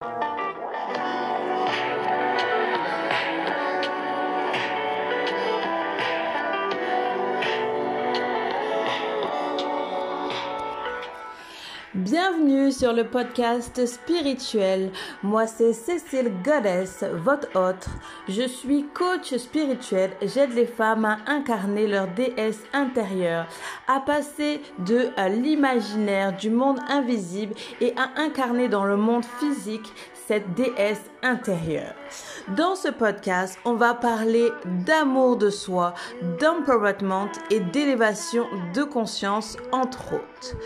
you. Bienvenue sur le podcast spirituel. Moi, c'est Cécile Goddess, votre hôte. Je suis coach spirituel. J'aide les femmes à incarner leur déesse intérieure, à passer de l'imaginaire du monde invisible et à incarner dans le monde physique cette déesse intérieure. Dans ce podcast, on va parler d'amour de soi, d'empowerment et d'élévation de conscience, entre autres.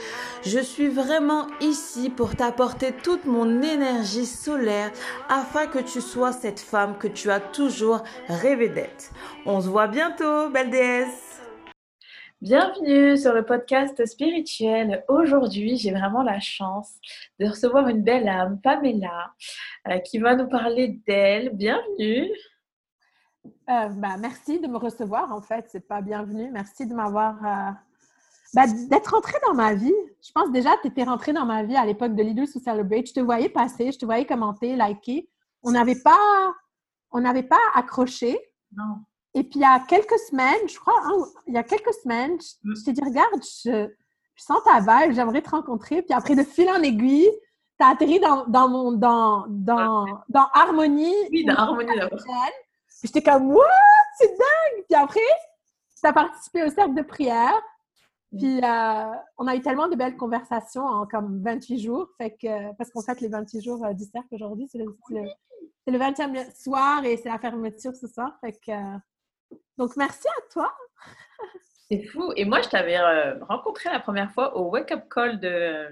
Je suis vraiment ici pour t'apporter toute mon énergie solaire afin que tu sois cette femme que tu as toujours rêvé d'être. On se voit bientôt, belle déesse! Bienvenue sur le podcast spirituel. Aujourd'hui, j'ai vraiment la chance de recevoir une belle âme, Pamela, euh, qui va nous parler d'elle. Bienvenue. Euh, bah, merci de me recevoir, en fait. C'est pas bienvenue. Merci de m'avoir. Euh, bah, d'être rentrée dans ma vie. Je pense déjà que tu étais rentrée dans ma vie à l'époque de Leaders to Celebrate. Je te voyais passer, je te voyais commenter, liker. On n'avait pas, on n'avait pas accroché. Non. Et puis, il y a quelques semaines, je crois, hein, il y a quelques semaines, Mm. je, t'ai dit, regarde, je, je sens ta vibe, j'aimerais te rencontrer. Puis après, de fil en aiguille, tu as atterri dans, dans, mon, dans, dans, dans Harmonie. Oui, dans Harmonie d'abord. Puis j'étais comme, what? C'est dingue! Puis après, tu as participé au cercle de prière. Puis euh, on a eu tellement de belles conversations en comme 28 jours. Fait que, parce qu'on fête les 28 jours euh, du cercle aujourd'hui. C'est le, c'est le, le 20e soir et c'est la fermeture ce soir. Fait que, euh, donc, merci à toi. C'est fou. Et moi, je t'avais rencontré la première fois au Wake Up Call de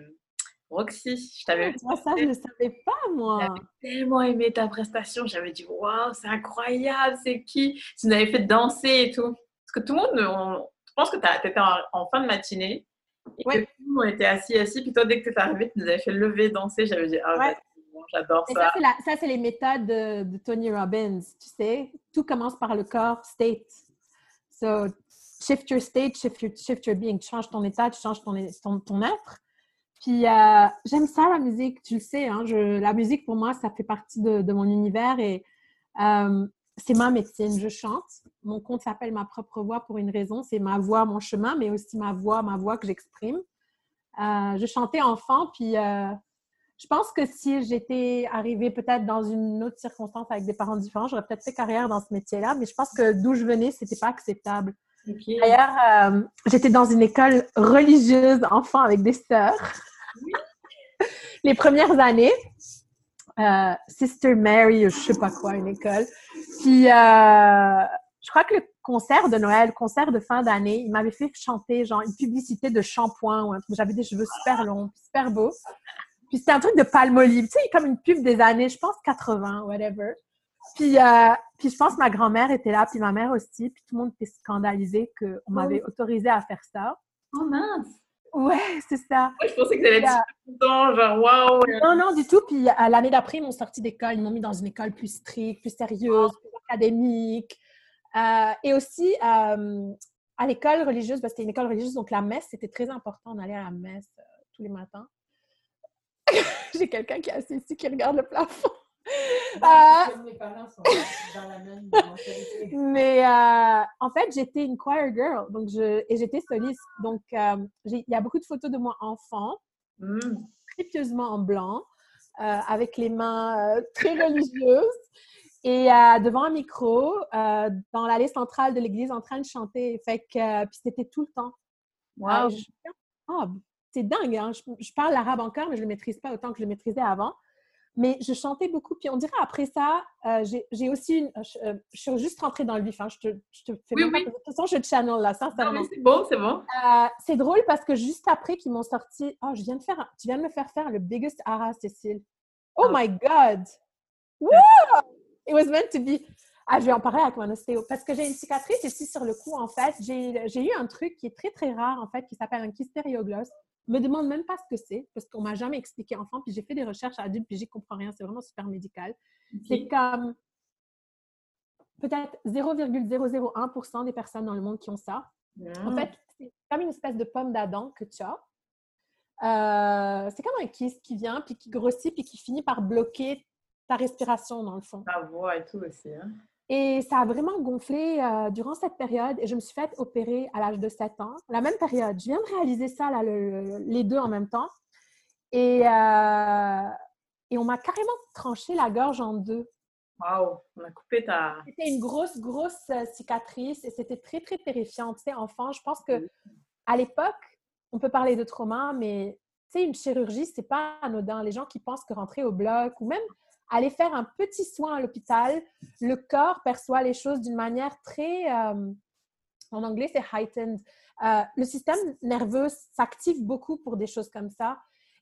Roxy. Je t'avais vois, ça, je ne savais pas, moi. J'avais tellement aimé ta prestation. J'avais dit, waouh, c'est incroyable, c'est qui Tu nous avais fait danser et tout. Parce que tout le monde, on- je pense que tu étais en, en fin de matinée. Et Ouais. que tout le monde était assis, assis. Puis toi, dès que tu es arrivé, tu nous avais fait lever, danser. J'avais dit, ah, Ouais. bon, j'adore Et ça. ça, c'est la- ça, c'est les méthodes de, de Tony Robbins, tu sais. Tout commence par le corps, state. So, shift your state, shift your, shift your being. Tu changes ton état, tu changes ton, ton, ton être. Puis, euh, j'aime ça, la musique, tu le sais. Hein, je, la musique, pour moi, ça fait partie de, de mon univers et euh, c'est ma médecine. Je chante. Mon compte s'appelle Ma propre voix pour une raison. C'est ma voix, mon chemin, mais aussi ma voix, ma voix que j'exprime. Euh, je chantais enfant, puis euh, je pense que si j'étais arrivée peut-être dans une autre circonstance avec des parents différents, j'aurais peut-être fait carrière dans ce métier-là, mais je pense que d'où je venais, c'était pas acceptable. D'ailleurs, euh, j'étais dans une école religieuse enfant avec des sœurs. Les premières années, euh, Sister Mary, je sais pas quoi, une école. Puis, euh, je crois que le concert de Noël, concert de fin d'année, il m'avait fait chanter genre une publicité de shampoing ou un truc. J'avais des cheveux super longs, super beaux. Puis c'était un truc de palmolive, tu sais, comme une pub des années, je pense 80, whatever. Puis, euh, puis je pense que ma grand-mère était là, puis ma mère aussi, puis tout le monde était scandalisé qu'on m'avait autorisé à faire ça. Oh mince. Ouais, c'est ça. Moi, je pensais que tu allais être content, genre, waouh. Non, non, du tout. Puis à l'année d'après, ils m'ont sorti d'école. Ils m'ont mis dans une école plus stricte, plus sérieuse, plus académique. Euh, et aussi, euh, à l'école religieuse, parce que c'était une école religieuse, donc la messe, c'était très important d'aller à la messe euh, tous les matins. J'ai quelqu'un qui est assis ici qui regarde le plafond. Euh, Mes parents sont dans la même mentalité. Mais euh, en fait, j'étais une choir girl donc je, et j'étais soliste. Donc, euh, il y a beaucoup de photos de moi enfant, pieusement en blanc, euh, avec les mains très religieuses et euh, devant un micro, euh, dans l'allée centrale de l'église en train de chanter. Fait que, euh, puis c'était tout le temps. Wow. Je- Ah, c'est dingue, hein? je, je parle l'arabe encore, mais je ne le maîtrise pas autant que je le maîtrisais avant. Mais je chantais beaucoup. Puis on dirait après ça, euh, j'ai- aussi une. Je, euh, je suis juste rentrée dans le vif. hein. Je, te, je te fais Oui, oui. De toute façon, je channel là, sincèrement. c'est bon, c'est bon. Euh, c'est drôle parce que juste après qu'ils m'ont sorti, oh, je viens de faire, tu viens de me faire faire le biggest ara, Cécile. Oh Ah. my God! Woo! It was meant to be. Ah, je vais en parler avec mon ostéo parce que j'ai une cicatrice ici sur le cou, en fait. J'ai j'ai eu un truc qui est très, très rare, en fait, qui s'appelle un kystériogloss. Me demande même pas ce que c'est parce qu'on m'a jamais expliqué enfant. Puis j'ai fait des recherches adultes, puis j'y comprends rien. C'est vraiment super médical. C'est comme peut-être 0,001% des personnes dans le monde qui ont ça. En Hmm. fait, c'est comme une espèce de pomme d'Adam que tu as. euh, c'est comme un kyste qui vient, puis qui grossit, puis qui finit par bloquer ta respiration, dans le fond. Ta voix et tout aussi. Hein? Et ça a vraiment gonflé euh, durant cette période et je me suis fait opérer à l'âge de 7 ans. La même période. Je viens de réaliser ça, là, les deux en même temps. Et, euh, et on m'a carrément tranché la gorge en deux. Waouh, on a coupé ta. C'était une grosse, grosse euh, cicatrice et c'était très, très terrifiant. Tu sais, enfant, je pense que à l'époque, on peut parler de trauma, mais tu sais, une chirurgie, c'est pas anodin. Les gens qui pensent que rentrer au bloc ou même aller faire un petit soin à l'hôpital, le corps perçoit les choses d'une manière très, euh, en anglais c'est heightened. Euh, le système nerveux s'active beaucoup pour des choses comme ça.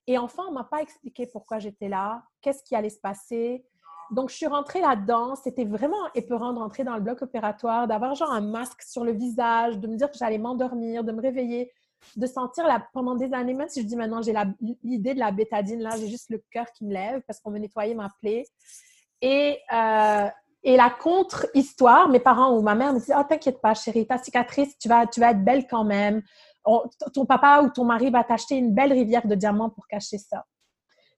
Et enfin, on m'a pas expliqué pourquoi j'étais là, qu'est-ce qui allait se passer. Donc, je suis rentrée là-dedans. C'était vraiment épeurant de rentrer dans le bloc opératoire, d'avoir genre un masque sur le visage, de me dire que j'allais m'endormir, de me réveiller de sentir la, pendant des années, même si je dis maintenant j'ai l'idée de la bétadine, là, j'ai juste le cœur qui me lève parce qu'on me nettoyait ma plaie. Et, euh, et la contre-histoire, mes parents ou ma mère me disaient Oh, t'inquiète pas, chérie, ta cicatrice, tu vas, tu vas être belle quand même. ton papa ou ton mari va t'acheter une belle rivière de diamants pour cacher ça.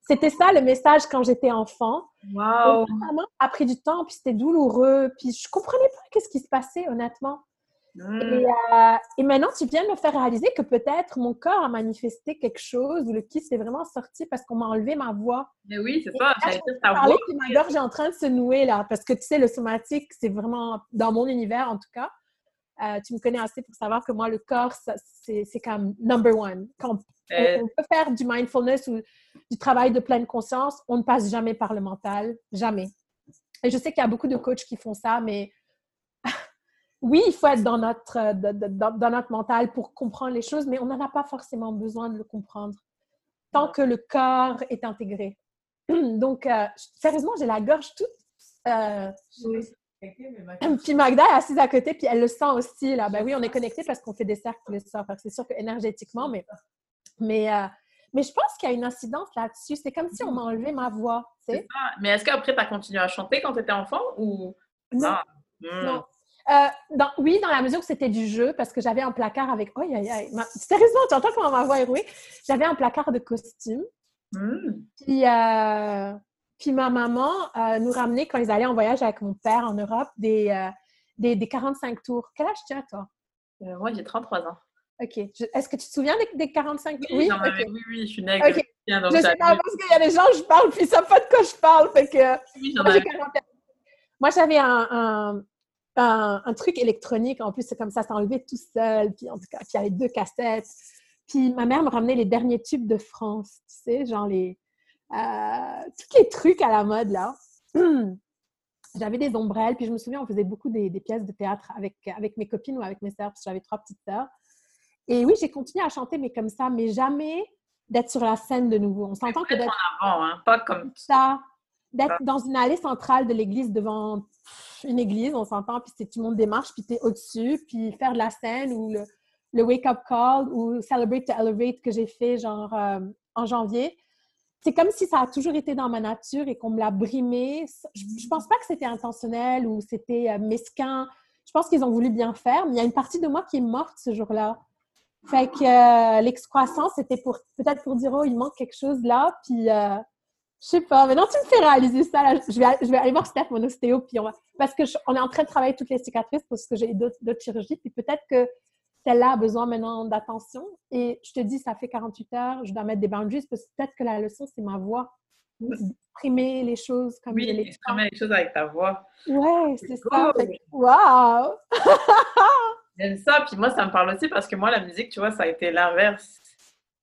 C'était ça le message quand j'étais enfant. Wow! A pris du temps, puis c'était douloureux, puis je comprenais pas qu'est-ce qui se passait, honnêtement. Hmm. Euh, et, maintenant, tu viens de me faire réaliser que peut-être mon corps a manifesté quelque chose ou le kiss est vraiment sorti parce qu'on m'a enlevé ma voix. Mais oui, c'est ça. Je parler que ma gorge est en train de se nouer là parce que tu sais, le somatique, c'est vraiment dans mon univers en tout cas. Euh, tu me connais assez pour savoir que moi, le corps, c'est comme number one. Quand euh. on, peut faire du mindfulness ou du travail de pleine conscience, on ne passe jamais par le mental. Jamais. Et je sais qu'il y a beaucoup de coachs qui font ça, mais oui, il faut être dans notre, euh, dans, notre mental pour comprendre les choses, mais on n'en a pas forcément besoin de le comprendre tant que le corps est intégré. Donc, euh, sérieusement, j'ai la gorge toute. Euh, puis Magda est assise à côté, puis elle le sent aussi. Là. Ben oui, on est connectés parce qu'on fait des cercles tous les soirs. C'est sûr que énergétiquement, mais, mais, mais je pense qu'il y a une incidence là-dessus. C'est comme si on m'a enlevé ma voix. Mais est-ce qu'après, tu as continué à chanter quand tu étais enfant ou... Non. Ah, non. Euh, dans, oui, dans la mesure où c'était du jeu, parce que j'avais un placard avec. Oh, aïe, aïe. Sérieusement, tu entends comment ma voix est rouée? J'avais un placard de costumes. Hmm. Puis, euh, puis ma maman euh, nous ramenait, quand ils allaient en voyage avec mon père en Europe, des, des, des, 45 tours. Quel âge tu as, toi? moi, j'ai 33 ans. OK. Est-ce que tu te souviens des, 45 tours? Oui, oui, oui, je suis née avec okay. Je sais pas, parce qu'il y a des gens, je parle, puis ils savent pas de quoi je parle. Fait que, oui, moi, j'avais un, un, truc électronique. En plus, c'est comme ça, ça enlevé tout seul. Puis en tout cas, il y avait deux cassettes. Puis ma mère me ramenait les derniers tubes de France, tu sais, genre les... Euh, tous les trucs à la mode, là. j'avais des ombrelles. Puis je me souviens, on faisait beaucoup des, pièces de théâtre avec, avec mes copines ou avec mes sœurs, parce que j'avais trois petites sœurs. Et oui, j'ai continué à chanter, mais comme ça, mais jamais d'être sur la scène de nouveau. On s'entend que d'être... hein? pas comme ça. D'être dans une allée centrale de l'église devant une église, on s'entend, puis c'est tout le monde démarche, puis tu es au-dessus, puis faire de la scène ou le, wake-up call ou Celebrate to Elevate que j'ai fait genre euh, en janvier. C'est comme si ça a toujours été dans ma nature et qu'on me l'a brimé. Je, je pense pas que c'était intentionnel ou c'était euh, mesquin. Je pense qu'ils ont voulu bien faire, mais il y a une partie de moi qui est morte ce jour-là. Fait que euh, l'excroissance, c'était pour peut-être pour dire oh il manque quelque chose là, puis je sais pas, maintenant tu me fais réaliser ça. Là. Je, vais, je vais aller voir Steph, mon ostéo, puis on va... parce qu'on est en train de travailler toutes les cicatrices parce que j'ai d'autres chirurgies, puis peut-être que celle-là a besoin maintenant d'attention. Et je te dis, ça fait 48 heures, je dois mettre des boundaries parce que peut-être que la leçon, c'est ma voix. Exprimer les choses comme oui, exprimer les choses avec ta voix. Ouais, c'est ça. Waouh! J'aime ça, puis moi, ça me parle aussi parce que moi, la musique, tu vois, ça a été l'inverse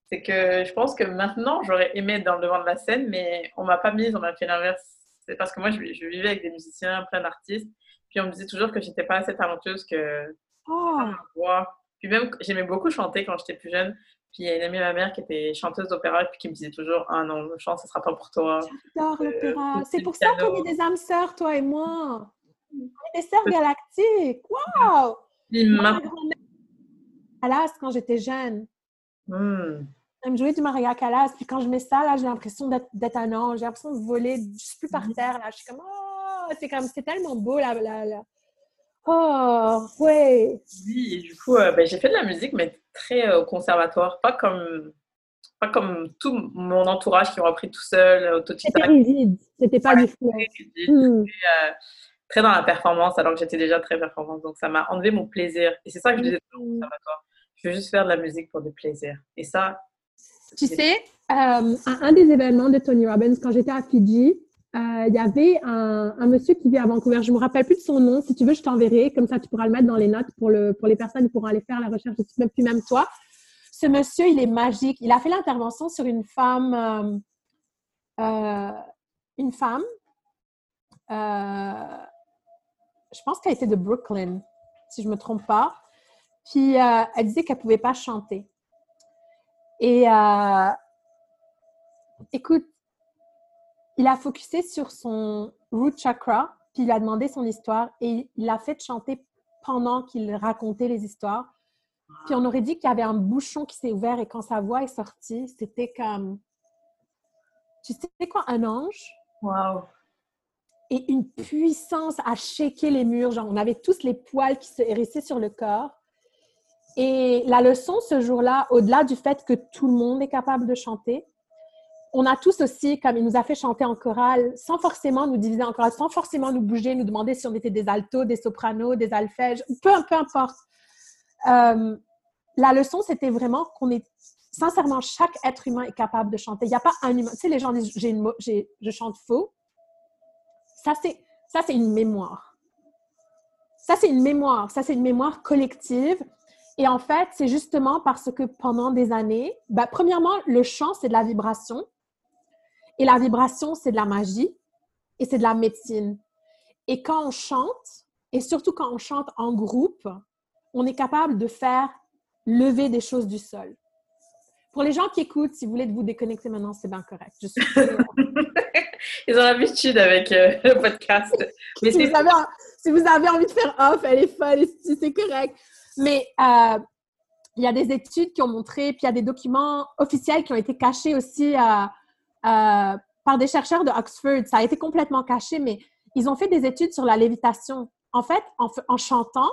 c'est que je pense que maintenant, j'aurais aimé être dans le devant de la scène, mais on m'a pas mise, on m'a fait l'inverse. C'est parce que moi, je, vivais avec des musiciens, plein d'artistes, puis on me disait toujours que j'étais pas assez talentueuse que oh. voix. Puis même, j'aimais beaucoup chanter quand j'étais plus jeune. Puis il y a une amie de ma mère qui était chanteuse d'opéra, puis qui me disait toujours Ah non, le chant, ce sera pas pour toi. J'adore l'opéra. c'est pour ça qu'on est des âmes sœurs, toi et moi. On est des sœurs galactiques. Waouh! Ma grand-mère, quand j'étais jeune. Hmm. Elle me jouait du Maria Callas. Puis quand je mets ça, là, j'ai l'impression d'être un ange. J'ai l'impression de voler. Je suis plus par mhm. terre, là. Je suis comme, oh, c'est comme, c'est tellement beau, là. là, Oh, ouais. Oui, et du coup, euh, ben, j'ai fait de la musique, mais très euh, conservatoire. Pas comme pas comme tout mon entourage qui ont appris tout seul, autodidacte. C'était rigide, c'était pas Ouais, du Hmm. très, euh, très dans la performance, alors que j'étais déjà très performante. Donc, ça m'a enlevé mon plaisir. Et c'est ça que je disais toujours au conservatoire. Je veux juste faire de la musique pour du plaisir. Et ça, Tu sais, euh, à un des événements de Tony Robbins, quand j'étais à Fidji, euh, il y avait un, un monsieur qui vit à Vancouver. Je me rappelle plus de son nom. Si tu veux, je t'enverrai. Comme ça, tu pourras le mettre dans les notes pour, le, pour les personnes qui pourront aller faire la recherche. Je même plus même toi. Ce monsieur, il est magique. Il a fait l'intervention sur une femme, euh, euh, une femme. je pense qu'elle était de Brooklyn, si je me trompe pas. Puis elle disait qu'elle pouvait pas chanter. Et euh, écoute, il a focusé sur son root chakra, puis il a demandé son histoire et il l'a fait chanter pendant qu'il racontait les histoires. Puis on aurait dit qu'il y avait un bouchon qui s'est ouvert et quand sa voix est sortie, c'était comme, tu sais quoi, un ange? Waouh! et une puissance à shaker les murs. Genre, on avait tous les poils qui se hérissaient sur le corps. Et la leçon ce jour-là, au-delà du fait que tout le monde est capable de chanter, on a tous aussi, comme il nous a fait chanter en chorale, sans forcément nous diviser en chorale, sans forcément nous bouger, nous demander si on était des altos, des sopranos, des alphèges, peu, peu importe. Euh, la leçon, c'était vraiment qu'on est, sincèrement, chaque être humain est capable de chanter. Il n'y a pas un humain. Tu sais, les gens disent, une je chante faux. Ça, c'est une mémoire. Ça, c'est une mémoire. Ça, c'est une mémoire collective. Et en fait, c'est justement parce que pendant des années, bah, premièrement, le chant, c'est de la vibration. Et la vibration, c'est de la magie. Et c'est de la médecine. Et quand on chante, et surtout quand on chante en groupe, on est capable de faire lever des choses du sol. Pour les gens qui écoutent, si vous voulez vous déconnecter maintenant, c'est bien correct. Je suis Ils ont l'habitude avec euh, le podcast. Mais si, vous avez, si vous avez envie de faire off, elle est folle, c'est correct. Mais euh, il y a des études qui ont montré, puis il y a des documents officiels qui ont été cachés aussi euh, euh, par des chercheurs de Oxford. Ça a été complètement caché, mais ils ont fait des études sur la lévitation. En fait, en, chantant,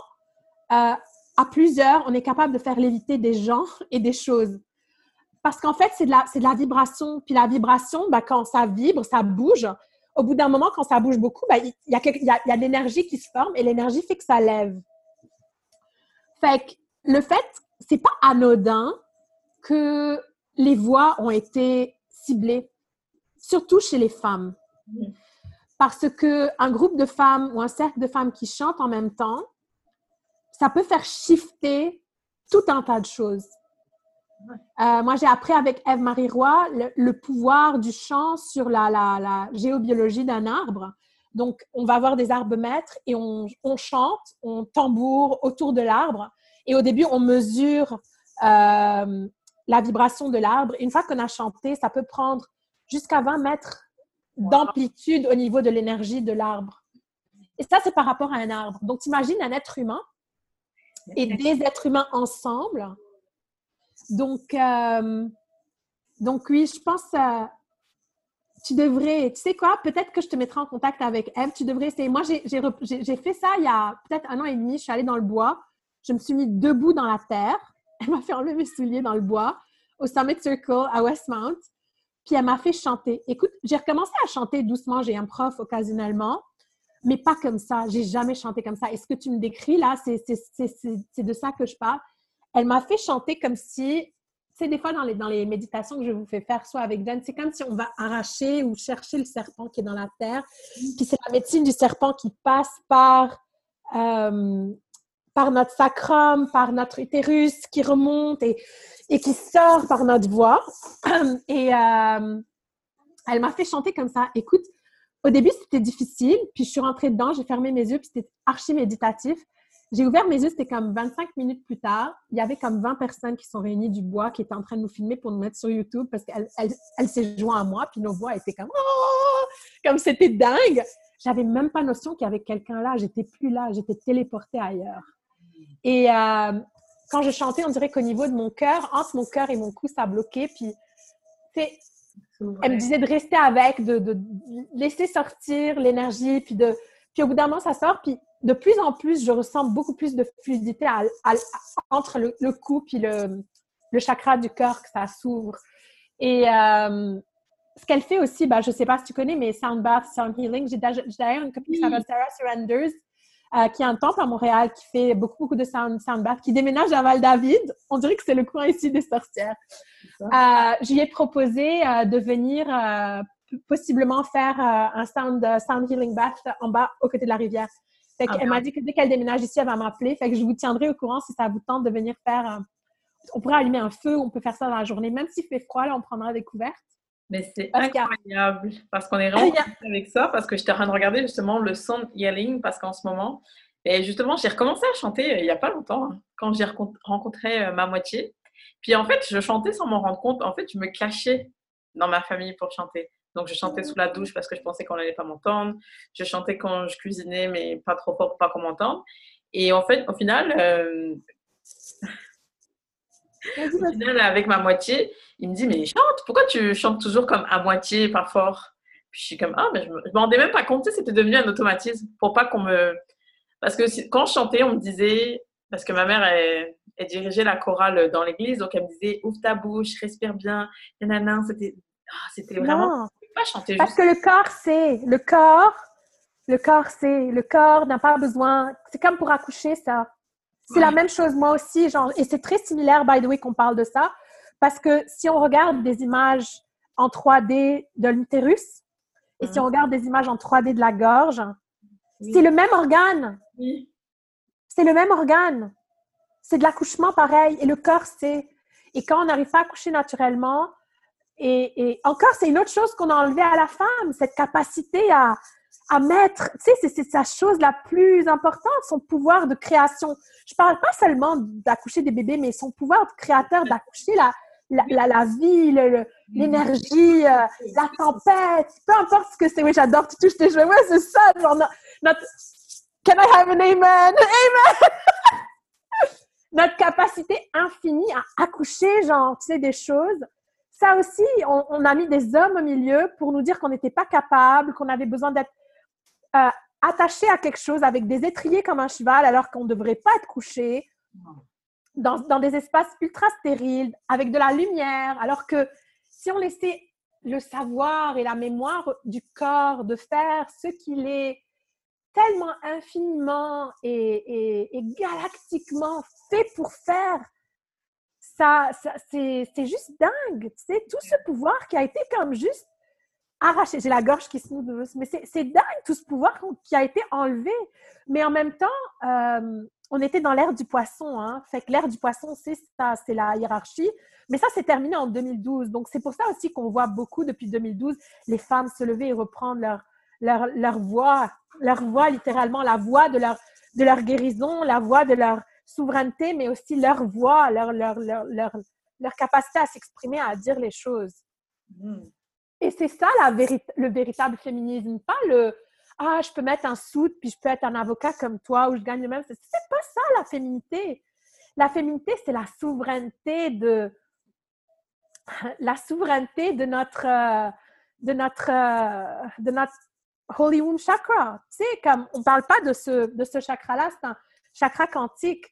à plusieurs, on est capable de faire léviter des gens et des choses. Parce qu'en fait, c'est de, la, de la vibration. Puis la vibration, ben, quand ça vibre, ça bouge. Au bout d'un moment, quand ça bouge beaucoup, ben, y a, il y a de l'énergie qui se forme et l'énergie fait que ça lève. Fait que le fait, c'est pas anodin que les voix ont été ciblées, surtout chez les femmes. Parce que un groupe de femmes ou un cercle de femmes qui chantent en même temps, ça peut faire shifter tout un tas de choses. Euh, moi, j'ai appris avec Eve-Marie Roy le, le pouvoir du chant sur la, la, la géobiologie d'un arbre. Donc, on va avoir des arbres maîtres et on, on chante, on tambour autour de l'arbre. Et au début, on mesure euh, la vibration de l'arbre. Une fois qu'on a chanté, ça peut prendre jusqu'à 20 mètres d'amplitude au niveau de l'énergie de l'arbre. Et ça, c'est par rapport à un arbre. Donc, t'imagines un être humain et des êtres humains ensemble. Donc, euh, donc oui, je pense euh, tu devrais, tu sais quoi, peut-être que je te mettrai en contact avec Eve, tu devrais essayer. Moi, j'ai- fait ça il y a peut-être un an et demi, je suis allée dans le bois, je me suis mis debout dans la terre, elle m'a fait enlever mes souliers dans le bois au Summit Circle à Westmount, puis elle m'a fait chanter. Écoute, j'ai recommencé à chanter doucement, j'ai un prof occasionnellement, mais pas comme ça, j'ai jamais chanté comme ça. Et ce que tu me décris là, c'est de ça que je parle. Elle m'a fait chanter comme si, sais, des fois dans les, dans les méditations que je vous fais faire, soit avec Dan, c'est comme si on va arracher ou chercher le serpent qui est dans la terre. Puis c'est la médecine du serpent qui passe par, euh, par notre sacrum, par notre utérus, qui remonte et, et qui sort par notre voix. Et euh, elle m'a fait chanter comme ça. Écoute, au début, c'était difficile, puis je suis rentrée dedans, j'ai fermé mes yeux, puis c'était archi méditatif. J'ai ouvert mes yeux, c'était comme 25 minutes plus tard. Il y avait comme 20 personnes qui sont réunies du bois, qui étaient en train de nous filmer pour nous mettre sur YouTube parce qu'elle elle, elle s'est jointe à moi, puis nos voix étaient comme Oh! comme c'était dingue. J'avais même pas notion qu'il y avait quelqu'un là. J'étais plus là, j'étais téléportée ailleurs. Et euh, quand je chantais, on dirait qu'au niveau de mon cœur, entre mon cœur et mon cou, ça bloquait. Puis, tu sais, elle me disait de rester avec, de, laisser sortir l'énergie, puis puis au bout d'un moment, ça sort, puis de plus en plus, je ressens beaucoup plus de fluidité à- à- entre le, le cou puis le, le chakra du cœur, que ça s'ouvre. Et euh, ce qu'elle fait aussi, bah, je ne sais pas si tu connais, mais Sound Bath, Sound Healing. J'ai d'ailleurs une copine qui s'appelle Sarah Surrenders, euh, qui a un temple à Montréal, qui fait beaucoup, beaucoup de sound, sound bath, qui déménage à Val-David. On dirait que c'est le coin ici des sorcières. Euh, je lui ai proposé euh, de venir possiblement faire un sound, sound healing bath en bas, aux côtés de la rivière. Fait Ah qu'elle m'a dit que dès qu'elle déménage ici, elle va m'appeler. Fait que je vous tiendrai au courant si ça vous tente de venir faire. on pourrait allumer un feu, on peut faire ça dans la journée. Même s'il fait froid, là, on prendra des couvertes. Mais c'est incroyable parce qu'on est vraiment avec ça parce que j'étais en train de regarder justement le sound healing parce qu'en ce moment et justement j'ai recommencé à chanter euh, il y a pas longtemps hein, quand j'ai rencontré euh, ma moitié. Puis en fait je chantais sans m'en rendre compte. En fait je me cachais dans ma famille pour chanter. Donc je chantais sous la douche parce que je pensais qu'on n'allait pas m'entendre. Je chantais quand je cuisinais mais pas trop fort pour pas qu'on m'entende. Et en fait au final euh, Au final, avec ma moitié, il me dit Mais chante, pourquoi tu chantes toujours comme à moitié, pas fort? Puis je suis comme Ah, mais je me, je me rendais même pas compte, c'était devenu un automatisme pour pas qu'on me. Parce que si- quand je chantais, on me disait, parce que ma mère, elle, elle dirigeait la chorale dans l'église, donc elle me disait Ouvre ta bouche, respire bien, nanana, c'était. ah, c'était vraiment. Pas chanter Parce juste. que le corps sait, le corps, le corps sait, le corps n'a pas besoin. C'est comme pour accoucher, ça. C'est la même chose, moi aussi, genre, et c'est très similaire, by the way, qu'on parle de ça, parce que si on regarde des images en 3D de l'utérus, et si Mhm. on regarde des images en 3D de la gorge, Oui. c'est le même organe. Oui. C'est le même organe. C'est de l'accouchement pareil. Et le corps, c'est. Et quand on n'arrive pas à accoucher naturellement, et, et encore, c'est une autre chose qu'on a enlevée à la femme, cette capacité à, à mettre. Tu sais, c'est- sa chose la plus importante, son pouvoir de création. Je parle pas seulement d'accoucher des bébés, mais son pouvoir de créateur d'accoucher la, la, la, la vie, le- le- l'énergie, euh, la tempête, peu importe ce que c'est. Oui, j'adore, tu touches tes cheveux. Ouais, c'est ça. Genre, no- notre... Can I have an amen? Amen! notre capacité infinie à accoucher, genre, tu sais, des choses. Ça aussi, on, a mis des hommes au milieu pour nous dire qu'on n'était pas capable, qu'on avait besoin d'être euh, attaché à quelque chose avec des étriers comme un cheval alors qu'on ne devrait pas être couché dans, des espaces ultra stériles, avec de la lumière, alors que si on laissait le savoir et la mémoire du corps de faire ce qu'il est tellement infiniment et galactiquement fait pour faire, ça, c'est juste dingue. Tu sais, tout ce pouvoir qui a été comme juste arraché. J'ai la gorge qui se noue, mais c'est dingue tout ce pouvoir qui a été enlevé. Mais en même temps, euh, on était dans l'ère du poisson. Hein? Fait que l'ère du poisson, c'est ça, c'est la hiérarchie. Mais ça, c'est terminé en 2012. Donc, c'est pour ça aussi qu'on voit beaucoup depuis 2012 les femmes se lever et reprendre leur, leur, leur voix, leur voix littéralement, la voix de leur, de leur guérison, la voix de leur souveraineté, mais aussi leur voix, leur, leur, leur, leur, leur capacité à s'exprimer, à dire les choses. Mhm. Et c'est ça la le véritable féminisme, pas le ah je peux mettre un soude puis je peux être un avocat comme toi ou je gagne le même. C'est pas ça la féminité. La féminité c'est la souveraineté de la souveraineté de notre de notre de notre holy womb chakra. Tu sais comme on parle pas de ce de ce chakra là, c'est un chakra quantique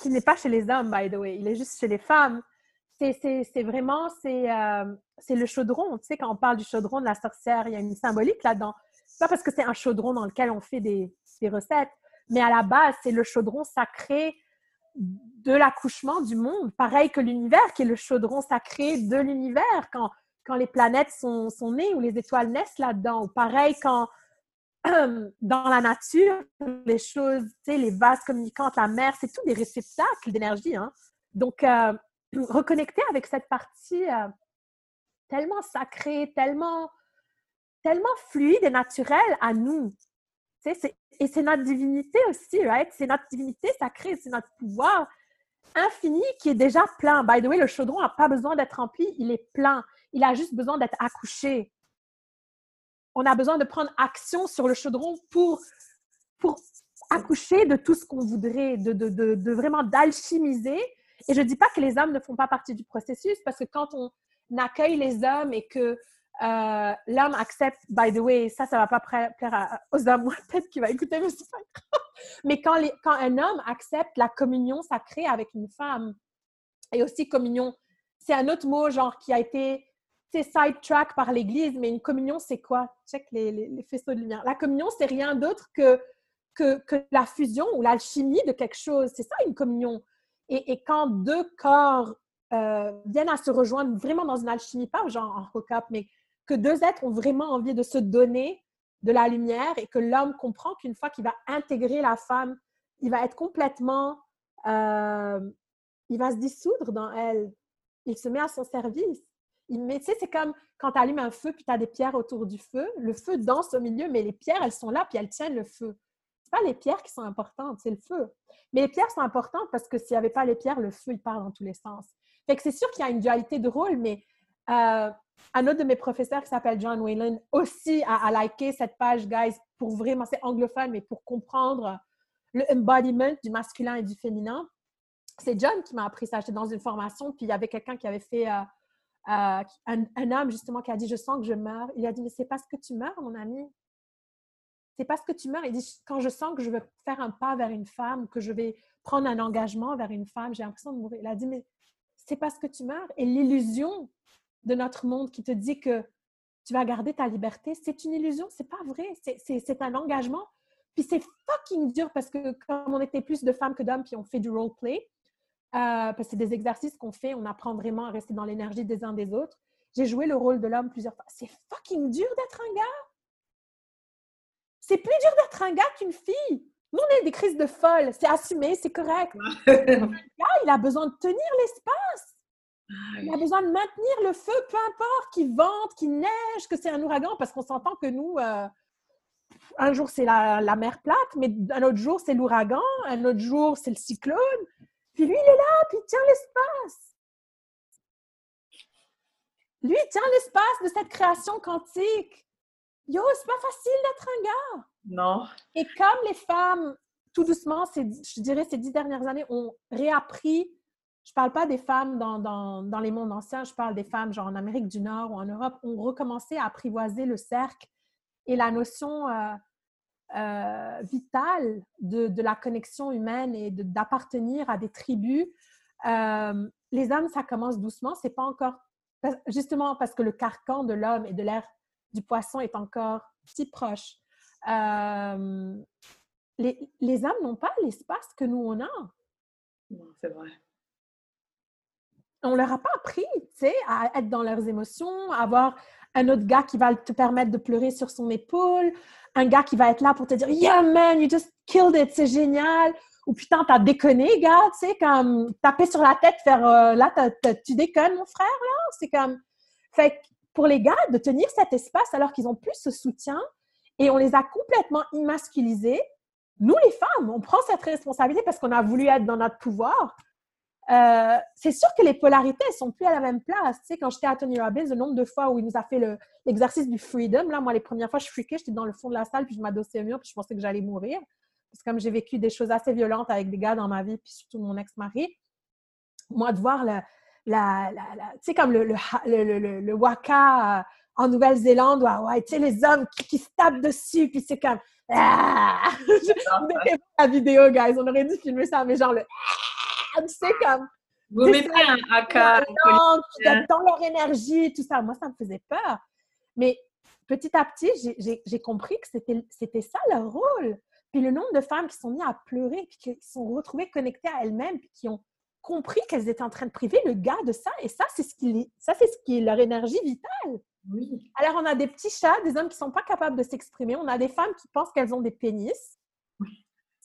qui n'est pas chez les hommes by the way, il est juste chez les femmes c'est- vraiment, c'est euh, le chaudron. Tu sais, quand on parle du chaudron de la sorcière, il y a une symbolique là-dedans. Pas parce que c'est un chaudron dans lequel on fait des, des recettes, mais à la base, c'est le chaudron sacré de l'accouchement du monde. Pareil que l'univers, qui est le chaudron sacré de l'univers, quand, quand les planètes sont, sont nées ou les étoiles naissent là-dedans. Ou pareil quand dans la nature, les choses, les vases communicantes, la mer, c'est tout des réceptacles d'énergie. Hein? Donc, euh, reconnecter avec cette partie euh, tellement sacrée, tellement, tellement fluide et naturelle à nous. Et c'est notre divinité aussi, right? C'est notre divinité sacrée, c'est notre pouvoir infini qui est déjà plein. By the way, le chaudron n'a pas besoin d'être rempli, il est plein. Il a juste besoin d'être accouché. On a besoin de prendre action sur le chaudron pour, pour accoucher de tout ce qu'on voudrait, de, de, de, vraiment d'alchimiser. Et je ne dis pas que les hommes ne font pas partie du processus, parce que quand on accueille les hommes et que euh, l'homme accepte, by the way, ça, ça ne va pas plaire aux hommes, peut-être qu'il va écouter, mais c'est pas grave. Mais quand, les, quand un homme accepte la communion sacrée avec une femme, et aussi communion c'est un autre mot, genre, qui a été sidetrack par l'Église, mais une communion, c'est quoi? Check les, les, faisceaux de lumière. La communion, c'est rien d'autre que, que, que, la fusion ou l'alchimie de quelque chose. C'est ça, une communion. Et, et quand deux corps euh, viennent à se rejoindre vraiment dans une alchimie, pas genre en hookup, mais que deux êtres ont vraiment envie de se donner de la lumière et que l'homme comprend qu'une fois qu'il va intégrer la femme, il va être complètement, euh, il va se dissoudre dans elle. Il se met à son service. Met, tu sais, c'est comme quand tu allumes un feu puis tu as des pierres autour du feu. Le feu danse au milieu, mais les pierres, elles sont là puis elles tiennent le feu. Ce pas les pierres qui sont importantes, c'est le feu. Mais les pierres sont importantes parce que s'il n'y avait pas les pierres, le feu, il part dans tous les sens. Fait c'est sûr qu'il y a une dualité de rôle, mais euh, un autre de mes professeurs qui s'appelle John Whalen aussi a, liké cette page, guys, pour vraiment, c'est anglophone, mais pour comprendre le embodiment du masculin et du féminin. C'est John qui m'a appris ça. J'étais dans une formation, puis il y avait quelqu'un qui avait fait, euh, un, homme justement qui a dit Je sens que je meurs. Il a dit Mais c'est parce que tu meurs, mon ami. C'est parce que tu meurs. Il dit Quand je sens que je veux faire un pas vers une femme, que je vais prendre un engagement vers une femme, j'ai l'impression de mourir. Il a dit Mais c'est parce que tu meurs. Et l'illusion de notre monde qui te dit que tu vas garder ta liberté, c'est une illusion, c'est pas vrai, c'est un engagement. Puis c'est fucking dur parce que comme on était plus de femmes que d'hommes, puis on fait du role play, parce que c'est des exercices qu'on fait, on apprend vraiment à rester dans l'énergie des uns des autres. J'ai joué le rôle de l'homme plusieurs fois. C'est fucking dur d'être un gars. C'est plus dur d'être un gars qu'une fille. Nous, on est des crises de folle. C'est assumé, c'est correct. un gars, il a besoin de tenir l'espace. Ah il a besoin de maintenir le feu, peu importe qu'il vente, qu'il neige, que c'est un ouragan, parce qu'on s'entend que nous, euh, un jour c'est la, mer plate, mais un autre jour c'est l'ouragan, un autre jour c'est le cyclone. Puis lui, il est là, puis il tient l'espace. Lui, il tient l'espace de cette création quantique. Yo, c'est pas facile d'être un gars. Non. Et comme les femmes, tout doucement, je dirais ces dix dernières années, ont réappris je parle pas des femmes dans, dans, dans, les mondes anciens, je parle des femmes genre en Amérique du Nord ou en Europe, ont recommencé à apprivoiser le cercle et la notion euh, euh, vitale de, de, la connexion humaine et d'appartenir à des tribus. Euh, les hommes, ça commence doucement, c'est pas encore justement parce que le carcan de l'homme et de l'air du poisson est encore si proche. les, les hommes n'ont pas l'espace que nous on a. C'est vrai on leur a pas appris, tu sais, à être dans leurs émotions, à avoir un autre gars qui va te permettre de pleurer sur son épaule, un gars qui va être là pour te dire Yeah man, you just killed it, c'est génial. Ou putain, t'as déconné, gars, tu sais, comme taper sur la tête, faire euh, là, tu déconnes, mon frère, là. C'est comme. Fait pour les gars, de tenir cet espace alors qu'ils ont plus ce soutien et on les a complètement immasculisés, nous les femmes, on prend cette responsabilité parce qu'on a voulu être dans notre pouvoir, euh, c'est sûr que les polarités, elles sont plus à la même place. Tu sais, quand j'étais à Tony Robbins, le nombre de fois où il nous a fait l'exercice du freedom, là, moi, les premières fois, je freakais, j'étais dans le fond de la salle, puis je m'adossais au mur, puis je pensais que j'allais mourir. Parce que comme j'ai vécu des choses assez violentes avec des gars dans ma vie, puis surtout mon ex-mari, moi, de voir la, la, tu sais, comme le, le, le, le waka euh, en Nouvelle-Zélande, ouais, tu sais, les hommes qui, se tapent dessus, puis c'est comme... Ah! la vidéo, guys, on aurait dû filmer ça, mais genre le tu sais, comme. Vous mettez un AK. Dans leur énergie, tout ça. Moi, ça me faisait peur. Mais petit à petit, j'ai compris que c'était ça leur rôle. Puis le nombre de femmes qui sont mises à pleurer, puis qui se sont retrouvées connectées à elles-mêmes, puis qui ont compris qu'elles étaient en train de priver le gars de ça. Et ça, c'est ce qui, ça, c'est ce qui est leur énergie vitale. Oui. Alors, on a des petits chats, des hommes qui ne sont pas capables de s'exprimer. On a des femmes qui pensent qu'elles ont des pénis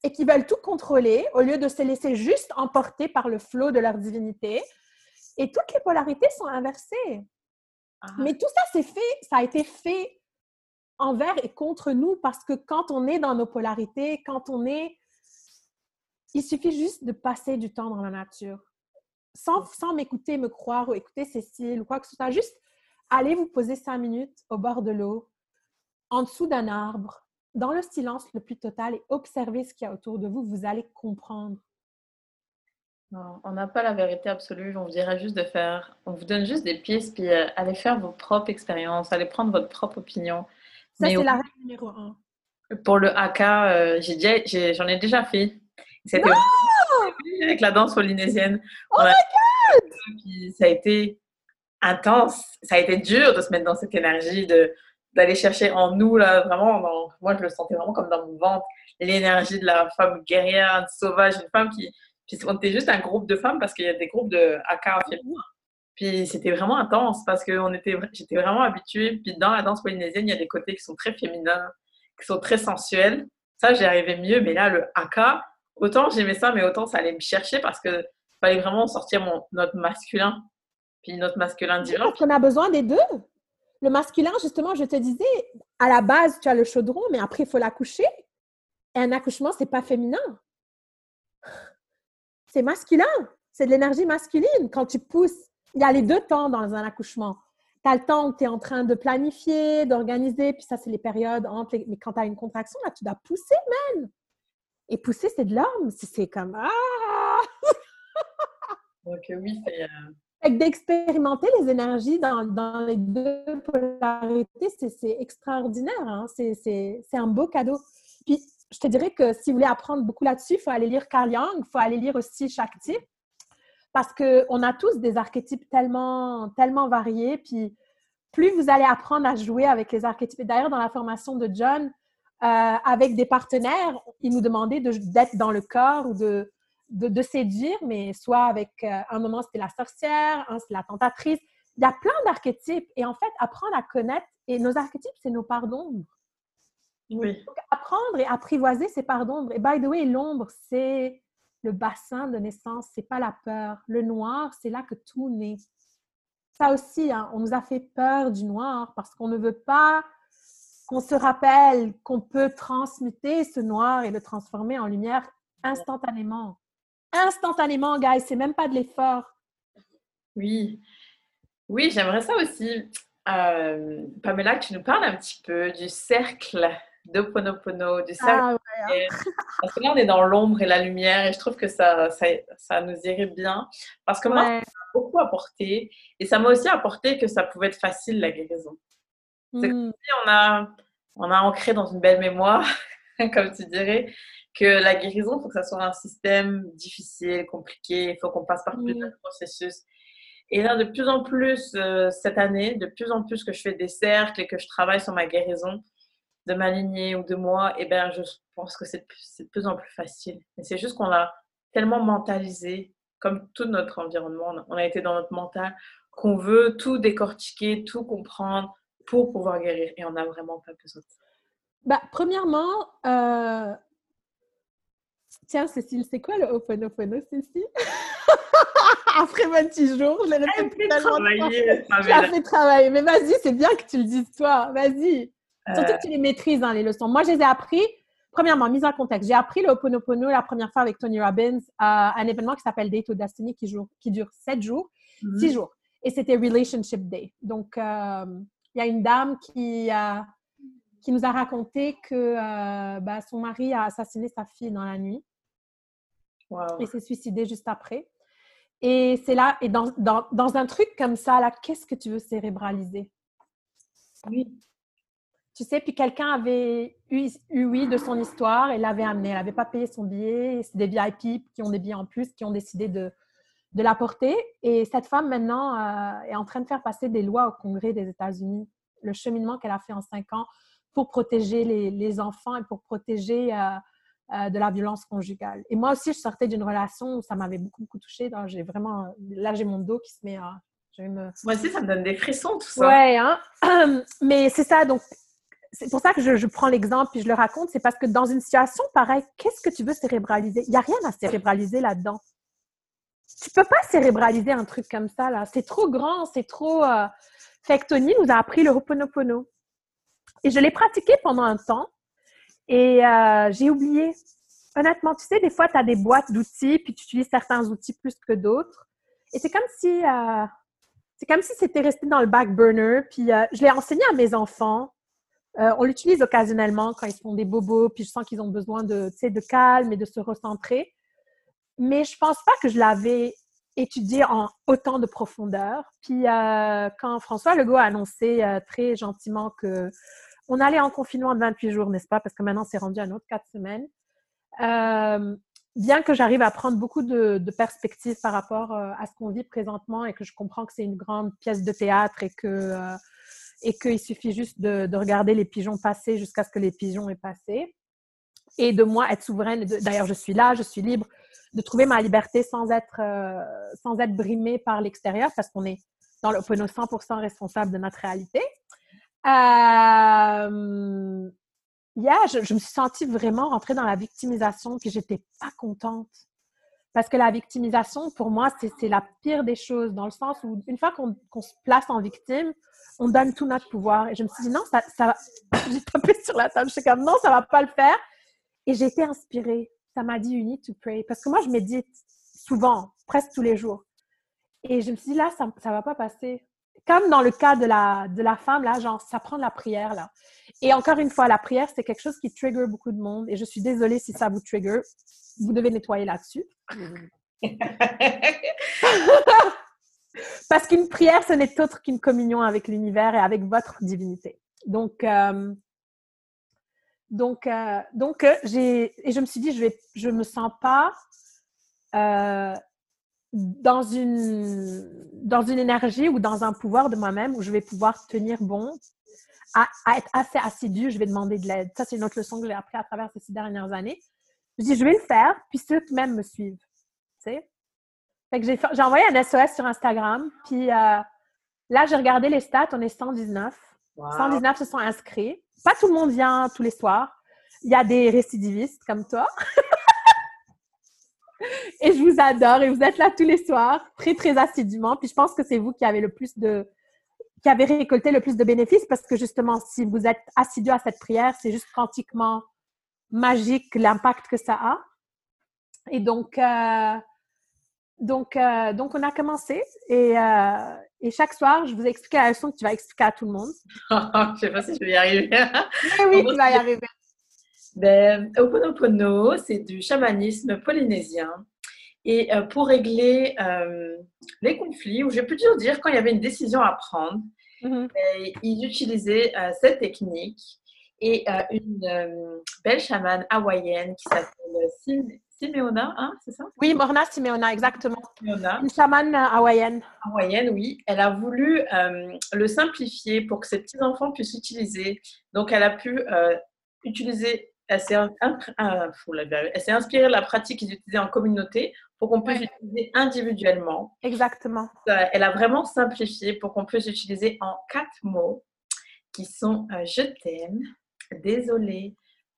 et qui veulent tout contrôler au lieu de se laisser juste emporter par le flot de leur divinité. Et toutes les polarités sont inversées. Ah. Mais tout ça, c'est fait, ça a été fait envers et contre nous parce que quand on est dans nos polarités, quand on est... Il suffit juste de passer du temps dans la nature. Sans, sans m'écouter, me croire ou écouter Cécile ou quoi que ce soit. Juste allez vous poser cinq minutes au bord de l'eau, en dessous d'un arbre, dans le silence le plus total et observer ce qu'il y a autour de vous, vous allez comprendre. Non, on n'a pas la vérité absolue. On vous dirait juste de faire, on vous donne juste des pistes, puis euh, allez faire vos propres expériences, allez prendre votre propre opinion. Ça, c'est la règle numéro un. Pour le AK, euh, j'en ai, déjà fait. C'était avec la danse polynésienne. Oh On a- my Puis ça a été intense, ça a été dur de se mettre dans cette énergie, de d'aller chercher en nous, là, vraiment, dans- moi je le sentais vraiment comme dans mon ventre, l'énergie de la femme guerrière, sauvage, une femme qui, puis on était juste un groupe de femmes parce qu'il y a des groupes de AK féminins. Puis c'était vraiment intense parce que on était, j'étais vraiment habituée. Puis dans la danse polynésienne, il y a des côtés qui sont très féminins, qui sont très sensuels. Ça, j'y arrivais mieux. Mais là, le AK, autant j'aimais ça, mais autant ça allait me chercher parce que fallait vraiment sortir mon, notre masculin. Puis notre masculin divin. Parce qu'on a besoin des deux. Le masculin, justement, je te disais, à la base, tu as le chaudron, mais après, il faut l'accoucher. Et un accouchement, c'est pas féminin. C'est masculin. C'est de l'énergie masculine. Quand tu pousses, il y a les deux temps dans un accouchement. Tu as le temps où tu es en train de planifier, d'organiser, puis ça, c'est les périodes entre les- Mais quand tu as une contraction, là, tu dois pousser, man. Et pousser, c'est de l'homme. C'est- comme Ah! Donc oui, c'est... euh, d'expérimenter les énergies dans, les deux polarités, c'est- extraordinaire. Hein? C'est- un beau cadeau. Puis, je te dirais que si vous voulez apprendre beaucoup là-dessus, il faut aller lire Carl Jung, il faut aller lire aussi type. Parce qu'on a tous des archétypes tellement, tellement variés. Puis, plus vous allez apprendre à jouer avec les archétypes. Et D'ailleurs, dans la formation de John, euh, avec des partenaires, il nous demandait de- d'être dans le corps ou de, de, de séduire, mais soit avec euh, un moment c'était la sorcière, un c'est la tentatrice. Il y a plein d'archétypes et en fait, apprendre à connaître, et nos archétypes, c'est nos parts d'ombre. Oui, Donc, apprendre et apprivoiser ces parts d'ombre. Et by the way, l'ombre, c'est le bassin de naissance, c'est pas la peur. Le noir, c'est là que tout naît. Ça aussi, hein, on nous a fait peur du noir parce qu'on ne veut pas qu'on se rappelle qu'on peut transmuter ce noir et le transformer en lumière instantanément. Instantanément, guys, c'est même pas de l'effort. oui. Oui, j'aimerais ça aussi. Euh, Pamela, que tu nous parles un petit peu du cercle d'Oponopono, du cercle Ah, ouais, hein. Parce que là, on est dans l'ombre et la lumière et je trouve que ça, ça, ça nous irait bien. Parce que moi, ça m'a beaucoup apporté et ça m'a aussi apporté que ça pouvait être facile, la guérison. C'est Hmm. Et on a, on a ancré dans une belle mémoire, comme tu dirais, que la guérison, il faut que ça soit un système difficile, compliqué, il faut qu'on passe par plusieurs processus. Et là, de plus en plus, euh, cette année, de plus en plus que je fais des cercles et que je travaille sur ma guérison de ma lignée ou de moi, eh ben, je pense que c'est de plus- en plus facile. Mais c'est juste qu'on l'a tellement mentalisé, comme tout notre environnement, on a- on a été dans notre mental, qu'on veut tout décortiquer, tout comprendre pour pouvoir guérir. Et on n'a vraiment pas besoin de ça. Bah, premièrement, euh, tiens, Cécile, c'est quoi le Ho'oponopono, Cécile? Après 28 jours, je l'ai répété tellement Je la fais travailler. Mais vas-y, c'est bien que tu le dises toi. Vas-y. Surtout Euh, que tu les maîtrises, hein, les leçons. Moi, je les ai appris. Premièrement, mise en contexte. J'ai appris le Ho'oponopono la première fois avec Tony Robbins à un événement qui s'appelle Date to Destiny qui, joue- qui dure 7 jours. 6 jours. Et c'était Relationship Day. Donc, euh, il y a une dame qui, a- qui nous a raconté que euh, bah, son mari a assassiné sa fille dans la nuit Wow. et s'est suicidé juste après. Et c'est là, et dans, dans, dans un truc comme ça, là, qu'est-ce que tu veux cérébraliser? Oui. Tu sais, puis quelqu'un avait eu, eu oui de son histoire et l'avait amené. Elle n'avait pas payé son billet. et C'est des VIP qui ont des billets en plus qui ont décidé de, de l'apporter. Et cette femme, maintenant, euh, est en train de faire passer des lois au Congrès des États-Unis. Le cheminement qu'elle a fait en cinq ans pour protéger les, les enfants et pour protéger euh, euh, de la violence conjugale. Et moi aussi, je sortais d'une relation où ça m'avait beaucoup, beaucoup touchée. Donc, J'ai vraiment, là, j'ai mon dos qui se met à... Je me, Moi aussi, ça me donne des frissons, tout ça. Ouais, hein? mais c'est ça. Donc, c'est pour ça que je, je prends l'exemple et je le raconte. C'est parce que dans une situation pareille, qu'est-ce que tu veux cérébraliser? Il n'y a rien à cérébraliser là-dedans. Tu peux pas cérébraliser un truc comme ça, là. C'est trop grand, c'est trop. euh, Fait que Tony nous a appris le Ho'oponopono. Et je l'ai pratiqué pendant un temps et euh, j'ai oublié. Honnêtement, tu sais, des fois, tu as des boîtes d'outils puis tu utilises certains outils plus que d'autres. Et c'est comme si. euh, c'est comme si c'était resté dans le back burner. Puis euh, je l'ai enseigné à mes enfants. On l'utilise occasionnellement quand ils font des bobos, puis je sens qu'ils ont besoin de, de calme et de se recentrer. Mais je pense pas que je l'avais étudié en autant de profondeur. Puis quand François Legault a annoncé très gentiment que on allait en confinement de 28 jours, n'est-ce pas? Parce que maintenant, c'est rendu à autre 4 semaines. Euh, bien que j'arrive à prendre beaucoup de, de perspectives par rapport euh, à ce qu'on vit présentement et que je comprends que c'est une grande pièce de théâtre et que euh, et qu'il suffit juste de, de, regarder les pigeons passer jusqu'à ce que les pigeons aient passé et de moi être souveraine. D'ailleurs, je suis là, je suis libre de trouver ma liberté sans être euh, sans être brimée par l'extérieur parce qu'on est dans le 100% responsable de notre réalité. Euh, yeah, je, je, me suis sentie vraiment rentrer dans la victimisation, que j'étais pas contente. Parce que la victimisation, pour moi, c'est la pire des choses, dans le sens où une fois qu'on qu se place en victime, on donne tout notre pouvoir. Et je me suis dit, non, ça, ça j'ai tapé sur la table, je suis comme, non, ça va pas le faire. Et j'ai été inspirée. Ça m'a dit, you need to pray. Parce que moi, je médite souvent, presque tous les jours. Et je me suis dit, là, ça ne va pas passer comme dans le cas de la, de la femme, là, genre, ça prend de la prière, là. Et encore une fois, la prière, c'est quelque chose qui trigger beaucoup de monde. Et je suis désolée si ça vous trigger. Vous devez nettoyer là-dessus. Parce qu'une prière, ce n'est autre qu'une communion avec l'univers et avec votre divinité. Donc, euh, donc, euh, donc euh, j'ai et je me suis dit, je vais, je me sens pas dans une, dans une énergie ou dans un pouvoir de moi-même où je vais pouvoir tenir bon, à, à être assez assidu, je vais demander de l'aide. Ça, c'est une autre leçon que j'ai appris à travers ces six dernières années. Je dis, je vais le faire, puis ceux qui même me suivent. Tu sais? Fait que j'ai, j'ai envoyé un SOS sur Instagram, puis euh, là, j'ai regardé les stats, on est 119. Wow. 119 se sont inscrits. Pas tout le monde vient tous les soirs. Il y a des récidivistes comme toi. et je vous adore et vous êtes là tous les soirs, très, très assidûment. Puis je pense que c'est vous qui avez le plus de, qui avez récolté le plus de bénéfices parce que justement, si vous êtes assidu à cette prière, c'est juste quantiquement magique l'impact que ça a. Et donc, euh, donc, euh, donc, on a commencé et, euh, et, chaque soir, je vous ai expliqué la leçon que tu vas expliquer à tout le monde. je ne sais pas si je vais y arriver. Mais oui, tu vas y arriver. Ben, Oponopono, c'est du chamanisme polynésien. Et euh, pour régler euh, les conflits, ou je peux toujours dire quand il y avait une décision à prendre, -hmm. ben, ils utilisaient euh, cette technique. Et euh, une belle chamane hawaïenne qui s'appelle Sim Simeona, hein, c'est ça? Oui, Morna Simeona, exactement. Simeona. Une chamane hawaïenne. Hawaïenne, oui. Elle a voulu le simplifier pour que ses petits-enfants puissent l'utiliser. Donc, elle a pu utiliser elle s'est inspirée de la pratique qu'ils utilisaient en communauté pour qu'on puisse l'utiliser individuellement. Exactement. Elle a vraiment simplifié pour qu'on puisse l'utiliser en quatre mots qui sont euh, je t'aime, désolé,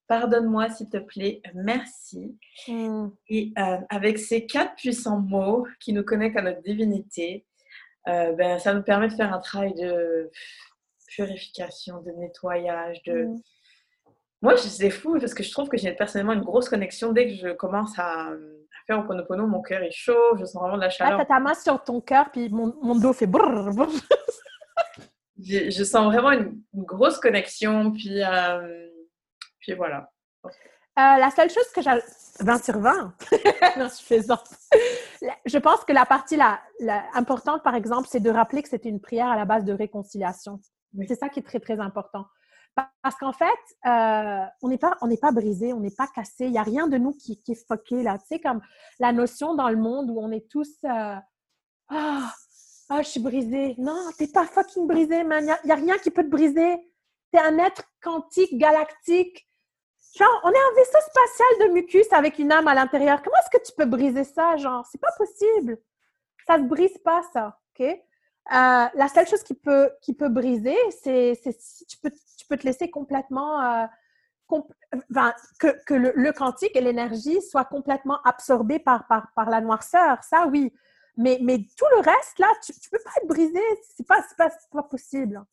pardonne-moi s'il te plaît, merci. Mm. Et euh, avec ces quatre puissants mots qui nous connectent à notre divinité, euh, ben, ça nous permet de faire un travail de purification, de nettoyage, de. Mm moi, c'est fou parce que je trouve que j'ai personnellement une grosse connexion. Dès que je commence à, faire Oponopono, mon cœur est chaud, je sens vraiment de la chaleur. Ah, t'as ta main sur ton cœur, puis mon, mon, dos fait brrr, brrr. je, je, sens vraiment une, une grosse connexion, puis, euh, puis voilà. Euh, la seule chose que j'ai... 20 sur 20? non, je. Je pense que la partie la, la importante, par exemple, c'est de rappeler que c'est une prière à la base de réconciliation. Oui. C'est ça qui est très, très important. Parce qu'en fait, euh, on n'est pas, on n'est pas brisé, on n'est pas cassé. Il n'y a rien de nous qui, qui est foqué là. Tu sais, comme la notion dans le monde où on est tous euh, ah, oh, je suis brisé. Non, t'es pas fucking brisé, man. Il n'y a, rien qui peut te briser. Tu es un être quantique, galactique. Genre, on est un vaisseau spatial de mucus avec une âme à l'intérieur. Comment est-ce que tu peux briser ça? Genre, c'est pas possible. Ça se brise pas, ça. OK? Euh, la seule chose qui peut, qui peut briser, c'est si tu peux, tu peux te laisser complètement, euh, que, le, le, quantique et l'énergie soient complètement absorbés par, par, la noirceur. Ça, oui. Mais, mais tout le reste, là, tu ne peux pas être brisé. C'est pas, pas, pas possible.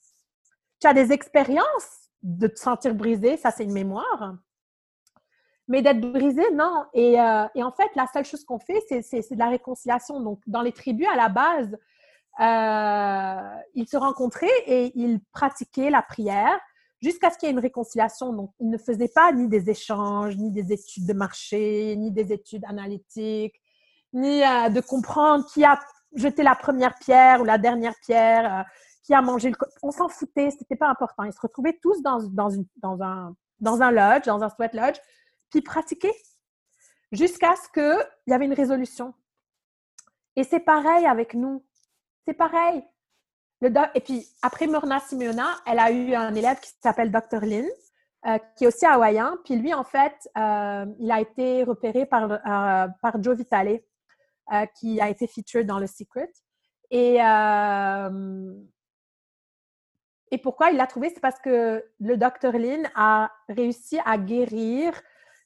Tu as des expériences de te sentir brisé, ça, c'est une mémoire. Mais d'être brisé, non. Et, euh, et, en fait, la seule chose qu'on fait, c'est de la réconciliation. Donc, dans les tribus, à la base, euh, ils se rencontraient et ils pratiquaient la prière jusqu'à ce qu'il y ait une réconciliation. Donc, ils ne faisaient pas ni des échanges, ni des études de marché, ni des études analytiques, ni euh, de comprendre qui a jeté la première pierre ou la dernière pierre, euh, qui a mangé le... On s'en foutait, c'était pas important. Ils se retrouvaient tous dans, dans, un, dans un lodge, dans un sweat lodge, puis pratiquaient. jusqu'à ce qu'il y avait une résolution. Et c'est pareil avec nous. C'est pareil. Et puis, après Myrna Simeona, elle a eu un élève qui s'appelle Dr. Lynn, euh, qui est aussi hawaïen. Puis lui, en fait, euh, il a été repéré par, euh, Joe Vitale, qui a été featured dans Le Secret. Et, et pourquoi il l'a trouvé? C'est parce que le Dr. Lynn a réussi à guérir,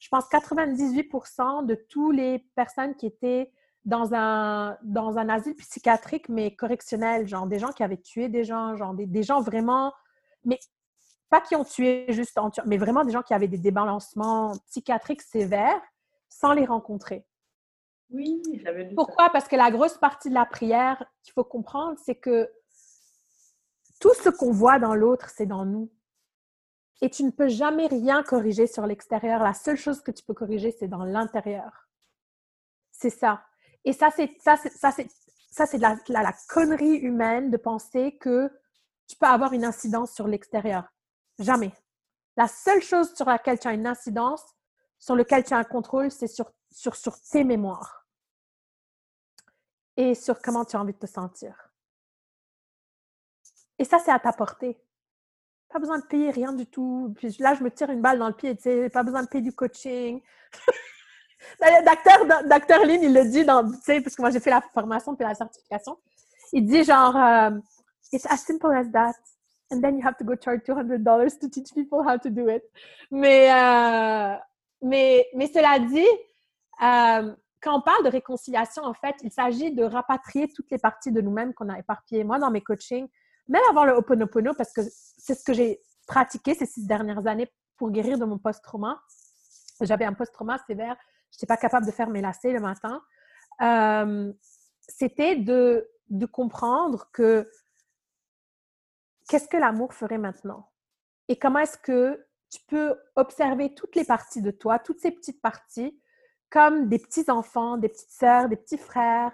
je pense, 98% de toutes les personnes qui étaient dans un, dans un asile psychiatrique, mais correctionnel, genre des gens qui avaient tué des gens, genre des, des gens vraiment, mais pas qui ont tué juste en mais vraiment des gens qui avaient des débalancements psychiatriques sévères sans les rencontrer. Oui, j'avais lu Pourquoi? Parce que la grosse partie de la prière qu'il faut comprendre, c'est que tout ce qu'on voit dans l'autre, c'est dans nous. Et tu ne peux jamais rien corriger sur l'extérieur. La seule chose que tu peux corriger, c'est dans l'intérieur. C'est ça. Et ça, c'est c'est la, la, connerie humaine de penser que tu peux avoir une incidence sur l'extérieur. Jamais. La seule chose sur laquelle tu as une incidence, sur laquelle tu as un contrôle, c'est sur, sur, sur tes mémoires et sur comment tu as envie de te sentir. Et ça, c'est à ta portée. Pas besoin de payer rien du tout. Puis là, je me tire une balle dans le pied, tu sais, pas besoin de payer du coaching. Docteur, docteur Lynn, il le dit dans, tu sais, parce que moi, j'ai fait la formation puis la certification. Il dit genre, euh, it's as simple as that. And then you have to go charge $200 to teach people how to do it. Mais, euh, mais, mais cela dit, euh, quand on parle de réconciliation, en fait, il s'agit de rapatrier toutes les parties de nous-mêmes qu'on a éparpillées. Moi, dans mes coachings, même avant le Ho'oponopono, parce que c'est ce que j'ai pratiqué ces six dernières années pour guérir de mon post-trauma. J'avais un post-trauma sévère. Je n'étais pas capable de faire mes lacets le matin. Euh, C'était de, de comprendre que qu'est-ce que l'amour ferait maintenant? Et comment est-ce que tu peux observer toutes les parties de toi, toutes ces petites parties, comme des petits-enfants, des petites sœurs, des petits frères,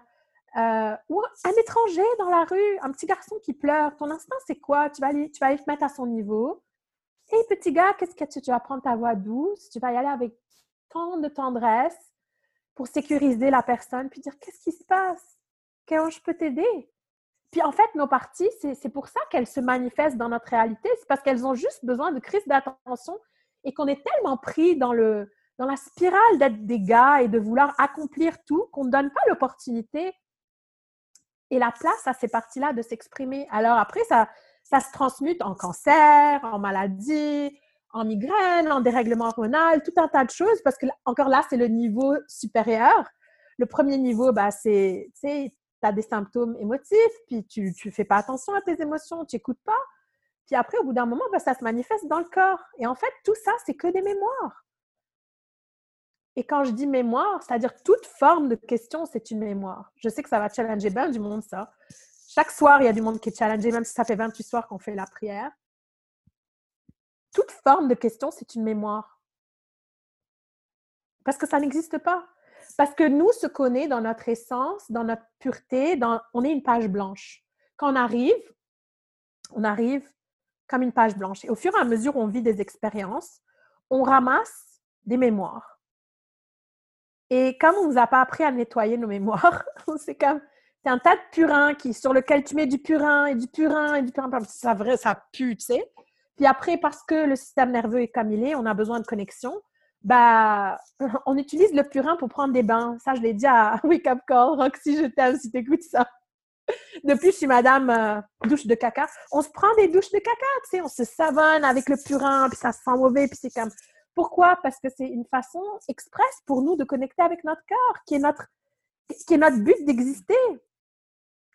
euh, ou un étranger dans la rue, un petit garçon qui pleure. Ton instinct, c'est quoi? Tu vas, aller, tu vas te mettre à son niveau. Hé, petit gars, qu'est-ce que tu, tu vas prendre ta voix douce? Tu vas y aller avec tant de tendresse pour sécuriser la personne, puis dire qu'est-ce qui se passe? Comment je peux t'aider? Puis en fait, nos parties, c'est pour ça qu'elles se manifestent dans notre réalité. C'est parce qu'elles ont juste besoin de crise d'attention et qu'on est tellement pris dans, le, dans la spirale d'être des gars et de vouloir accomplir tout qu'on ne donne pas l'opportunité et la place à ces parties-là de s'exprimer. Alors après, ça, ça se transmute en cancer, en maladie, en migraine, en dérèglement hormonal, tout un tas de choses, parce que encore là, c'est le niveau supérieur. Le premier niveau, bah, c'est, tu as des symptômes émotifs, puis tu ne fais pas attention à tes émotions, tu n'écoutes pas. Puis après, au bout d'un moment, bah, ça se manifeste dans le corps. Et en fait, tout ça, c'est que des mémoires. Et quand je dis mémoire, c'est-à-dire toute forme de question, c'est une mémoire. Je sais que ça va challenger bien du monde, ça. Chaque soir, il y a du monde qui est challengé, même si ça fait 28 soirs qu'on fait la prière. Toute forme de question, c'est une mémoire. Parce que ça n'existe pas. Parce que nous, ce qu'on est dans notre essence, dans notre pureté, on est une page blanche. Quand on arrive, on arrive comme une page blanche. Et au fur et à mesure on vit des expériences, on ramasse des mémoires. Et comme on ne nous a pas appris à nettoyer nos mémoires, c'est comme c'est un tas de purin qui, sur lequel tu mets du purin et du purin et du purin. Ça, vrai, ça pue, tu sais. Puis après, parce que le système nerveux est est, on a besoin de connexion. Bah, on utilise le purin pour prendre des bains. Ça, je l'ai dit à Wake Up Call. Roxy, je t'aime si t'écoutes ça. Depuis, je suis madame euh, douche de caca. On se prend des douches de caca, tu sais. On se savonne avec le purin, puis ça sent mauvais, puis c'est comme pourquoi? Parce que c'est une façon expresse pour nous de connecter avec notre cœur, qui est notre, qui est notre but d'exister.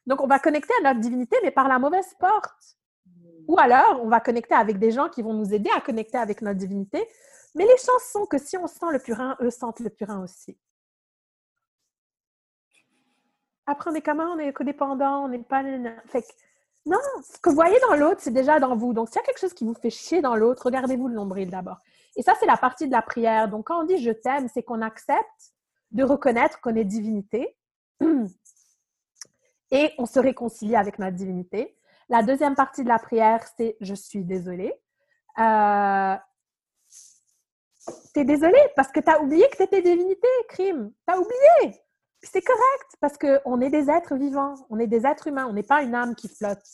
Donc, on va connecter à notre divinité, mais par la mauvaise porte. Ou alors, on va connecter avec des gens qui vont nous aider à connecter avec notre divinité. Mais les chances sont que si on sent le purin, eux sentent le purin aussi. Après, on est comment? On est codépendant, on n'est pas... Non, ce que vous voyez dans l'autre, c'est déjà dans vous. Donc, s'il y a quelque chose qui vous fait chier dans l'autre, regardez-vous le nombril d'abord. Et ça, c'est la partie de la prière. Donc, quand on dit je t'aime, c'est qu'on accepte de reconnaître qu'on est divinité et on se réconcilie avec notre divinité. La deuxième partie de la prière, c'est je suis désolée. Euh, t'es désolée parce que tu as oublié que tu étais divinité, crime. Tu as oublié. C'est correct parce qu'on est des êtres vivants, on est des êtres humains, on n'est pas une âme qui flotte.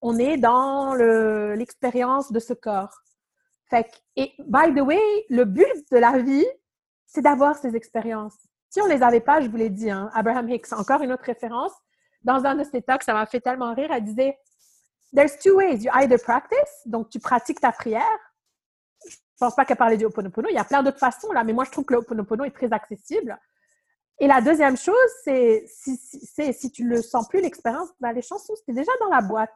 On est dans le- l'expérience de ce corps. Et by the way, le but de la vie, c'est d'avoir ces expériences. Si on les avait pas, je vous l'ai dit, hein, Abraham Hicks, encore une autre référence, dans un de ses talks, ça m'a fait tellement rire, elle disait There's two ways. You either practice, donc tu pratiques ta prière. Je pense pas qu'elle parlait du Ho'oponopono. Il y a plein d'autres façons, là, mais moi, je trouve que le Ho'oponopono est très accessible. Et la deuxième chose, c'est si, si, si tu le sens plus, l'expérience, ben, les chansons, c'était déjà dans la boîte.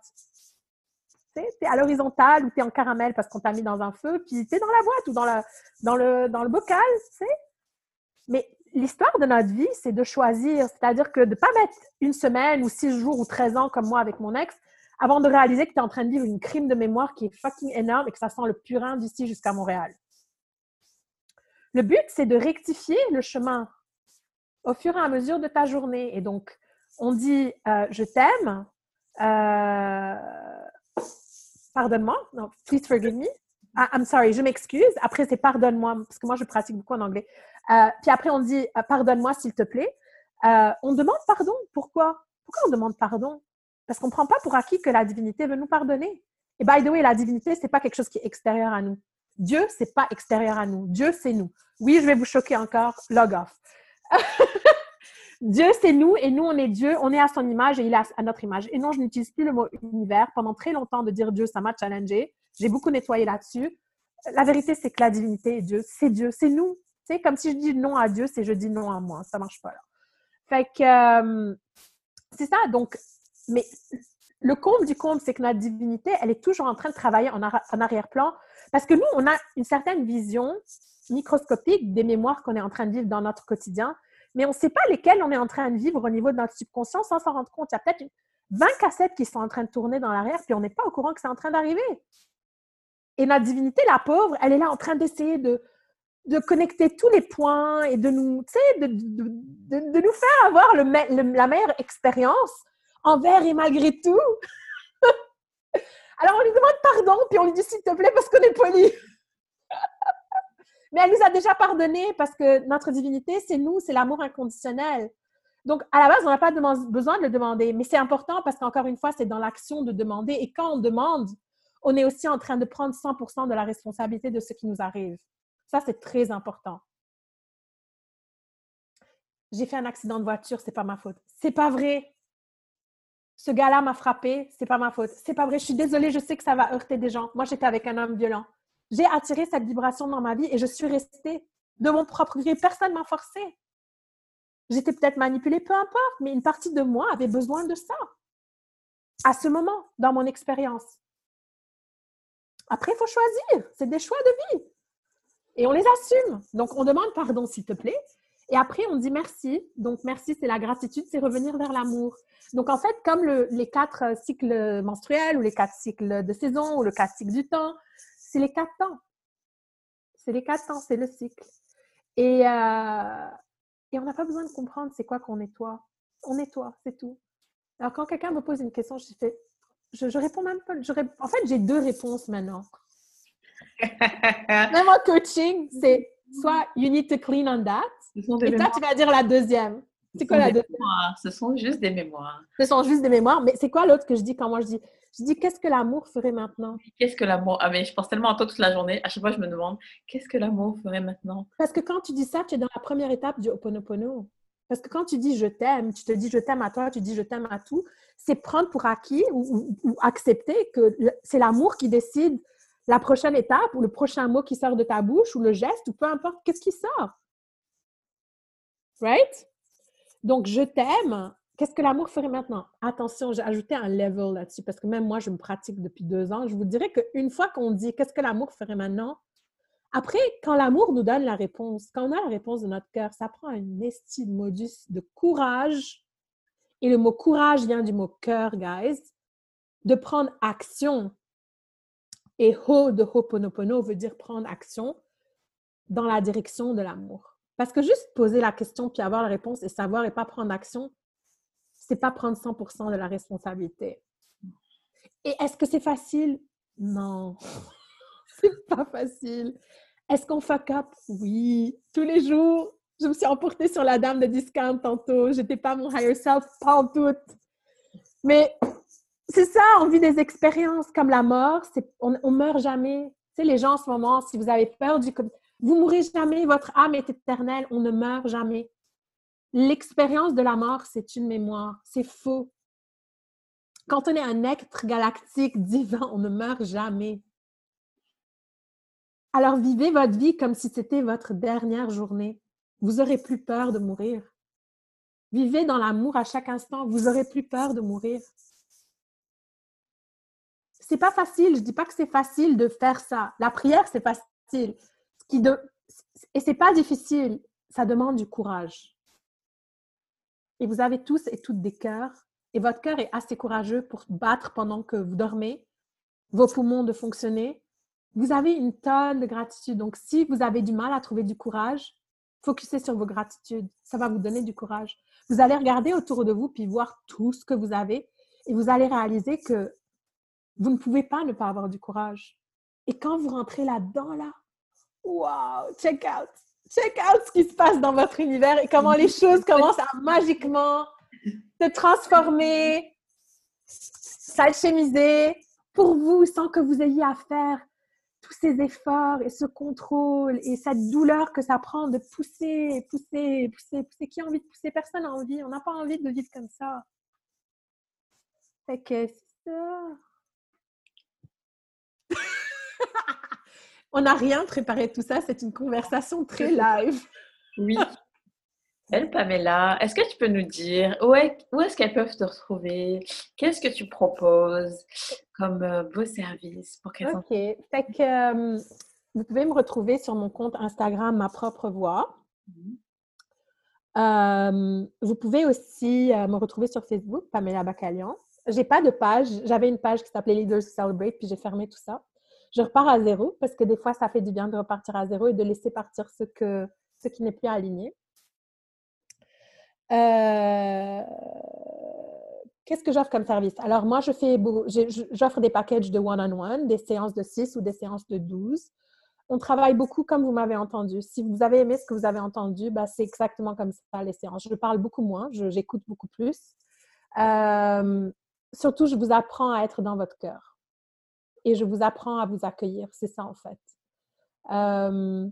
Tu es à l'horizontale ou tu es en caramel parce qu'on t'a mis dans un feu, puis tu es dans la boîte ou dans, le, bocal, tu. Mais l'histoire de notre vie, c'est de choisir. C'est-à-dire que de ne pas mettre une semaine ou six jours ou 13 ans comme moi avec mon ex avant de réaliser que tu es en train de vivre une crime de mémoire qui est fucking énorme et que ça sent le purin d'ici jusqu'à Montréal. Le but, c'est de rectifier le chemin au fur et à mesure de ta journée. Et donc, on dit euh, je t'aime, euh, pardonne-moi, non, please forgive me. Ah, I'm sorry, je m'excuse. Après, c'est pardonne-moi, parce que moi, je pratique beaucoup en anglais. Euh, puis après, on dit pardonne-moi, s'il te plaît. On demande pardon. Pourquoi? Pourquoi on demande pardon? Parce qu'on ne prend pas pour acquis que la divinité veut nous pardonner. Et by the way, la divinité, c'est pas quelque chose qui est extérieur à nous. Dieu, c'est pas extérieur à nous. Dieu, c'est nous. Oui, je vais vous choquer encore. Log off. Dieu, c'est nous et nous, on est Dieu. On est à son image et il est à notre image. Et non, je n'utilise plus le mot univers. Pendant très longtemps, de dire Dieu, ça m'a challengé. J'ai beaucoup nettoyé là-dessus. La vérité, c'est que la divinité est Dieu. C'est Dieu. C'est nous. C'est comme si je dis non à Dieu, c'est je dis non à moi. Ça marche pas là. Fait que euh, c'est ça. Donc, mais le comble du comble, c'est que notre divinité, elle est toujours en train de travailler en, ar en arrière-plan parce que nous, on a une certaine vision microscopique des mémoires qu'on est en train de vivre dans notre quotidien, mais on ne sait pas lesquelles on est en train de vivre au niveau de notre subconscient sans s'en rendre compte. Il y a peut-être 20 cassettes qui sont en train de tourner dans l'arrière, puis on n'est pas au courant que c'est en train d'arriver. Et notre divinité, la pauvre, elle est là en train d'essayer de, de connecter tous les points et de nous, de, de, de, nous faire avoir la meilleure expérience envers et malgré tout. Alors on lui demande pardon, puis on lui dit s'il te plaît parce qu'on est poli. Mais elle nous a déjà pardonné parce que notre divinité, c'est nous, c'est l'amour inconditionnel. Donc, à la base, on n'a pas besoin de le demander, mais c'est important parce qu'encore une fois, c'est dans l'action de demander. Et quand on demande, on est aussi en train de prendre 100% de la responsabilité de ce qui nous arrive. Ça, c'est très important. J'ai fait un accident de voiture, c'est pas ma faute. C'est pas vrai. Ce gars-là m'a frappé, c'est pas ma faute. C'est pas vrai. Je suis désolée, je sais que ça va heurter des gens. Moi, j'étais avec un homme violent. J'ai attiré cette vibration dans ma vie et je suis restée de mon propre gré. Personne m'a forcé. J'étais peut-être manipulée, peu importe, mais une partie de moi avait besoin de ça à ce moment dans mon expérience. Après, il faut choisir. C'est des choix de vie. Et on les assume. Donc, on demande pardon, s'il te plaît. Et après, on dit merci. Donc, merci, c'est la gratitude, c'est revenir vers l'amour. Donc, en fait, comme le, les quatre cycles menstruels ou les quatre cycles de saison ou le quatre cycles du temps, c'est les quatre temps. C'est les quatre temps, c'est le cycle. Et, euh, et on n'a pas besoin de comprendre c'est quoi qu'on nettoie. On nettoie, c'est tout. Alors, quand quelqu'un me pose une question, je fais, je, je réponds même pas. Je, en fait, j'ai deux réponses maintenant. même en coaching, c'est soit you need to clean on that. Et toi, tu vas dire la deuxième. C'est quoi la deuxième? Mémoires. Ce sont juste des mémoires. Ce sont juste des mémoires. Mais c'est quoi l'autre que je dis quand moi je dis Je dis qu'est-ce que l'amour ferait maintenant? Qu'est-ce que l'amour? Ah, mais je pense tellement à toi toute la journée. À chaque fois, je me demande qu'est-ce que l'amour ferait maintenant? Parce que quand tu dis ça, tu es dans la première étape du Ho'oponopono. Parce que quand tu dis je t'aime, tu te dis je t'aime à toi, tu dis je t'aime à tout, c'est prendre pour acquis ou, ou, ou accepter que c'est l'amour qui décide la prochaine étape ou le prochain mot qui sort de ta bouche ou le geste ou peu importe qu'est-ce qui sort? Right? Donc, je t'aime. Qu'est-ce que l'amour ferait maintenant? Attention, j'ai ajouté un level là-dessus parce que même moi, je me pratique depuis deux ans. Je vous dirais qu'une fois qu'on dit qu'est-ce que l'amour ferait maintenant, après, quand l'amour nous donne la réponse, quand on a la réponse de notre cœur, ça prend un esti de modus de courage. Et le mot courage vient du mot cœur, guys. De prendre action. Et ho de Ho'oponopono veut dire prendre action dans la direction de l'amour. Parce que juste poser la question puis avoir la réponse et savoir et pas prendre action, c'est pas prendre 100% de la responsabilité. Et est-ce que c'est facile? Non, c'est pas facile. Est-ce qu'on fuck up? Oui, tous les jours. Je me suis emportée sur la dame de discount tantôt. J'étais pas mon higher self, pas en tout. Mais c'est ça, on vit des expériences comme la mort. On, on meurt jamais. Tu sais, les gens en ce moment, si vous avez peur du... Vous mourrez jamais, votre âme est éternelle, on ne meurt jamais. L'expérience de la mort, c'est une mémoire. C'est faux. Quand on est un être galactique divin, on ne meurt jamais. Alors vivez votre vie comme si c'était votre dernière journée. Vous aurez plus peur de mourir. Vivez dans l'amour à chaque instant. Vous aurez plus peur de mourir. C'est pas facile. Je dis pas que c'est facile de faire ça. La prière, c'est facile. Qui de... Et c'est pas difficile. Ça demande du courage. Et vous avez tous et toutes des cœurs. Et votre cœur est assez courageux pour battre pendant que vous dormez, vos poumons de fonctionner. Vous avez une tonne de gratitude. Donc, si vous avez du mal à trouver du courage, Focussez sur vos gratitudes. Ça va vous donner du courage. Vous allez regarder autour de vous puis voir tout ce que vous avez et vous allez réaliser que vous ne pouvez pas ne pas avoir du courage. Et quand vous rentrez là-dedans, là, wow, check out, check out ce qui se passe dans votre univers et comment les choses commencent à magiquement se transformer, s'alchimiser pour vous sans que vous ayez à faire tous ces efforts et ce contrôle et cette douleur que ça prend de pousser, pousser, pousser, pousser. Qui a envie de pousser? Personne n'a envie. On n'a pas envie de vivre comme ça. Fait que ça. On n'a rien préparé tout ça. C'est une conversation très live. Oui. Elle, Pamela, est-ce que tu peux nous dire où, est, où est-ce qu'elles peuvent te retrouver? Qu'est-ce que tu proposes comme euh, beau service pour qu'elles OK. Fait que euh, vous pouvez me retrouver sur mon compte Instagram Ma propre voix. Mhm. Euh, vous pouvez aussi me retrouver sur Facebook, Pamela Bacalian. J'ai pas de page. J'avais une page qui s'appelait Leaders Celebrate, puis j'ai fermé tout ça. Je repars à zéro parce que des fois, ça fait du bien de repartir à zéro et de laisser partir ce, que, ce qui n'est plus aligné. Euh, qu'est-ce que j'offre comme service? Alors, moi, je fais, j'offre des packages de one-on-one, des séances de 6 ou des séances de 12. On travaille beaucoup comme vous m'avez entendu. Si vous avez aimé ce que vous avez entendu, bah, c'est exactement comme ça les séances. Je parle beaucoup moins, j'écoute beaucoup plus. Euh, surtout, je vous apprends à être dans votre cœur. Et je vous apprends à vous accueillir. C'est ça, en fait. Euh,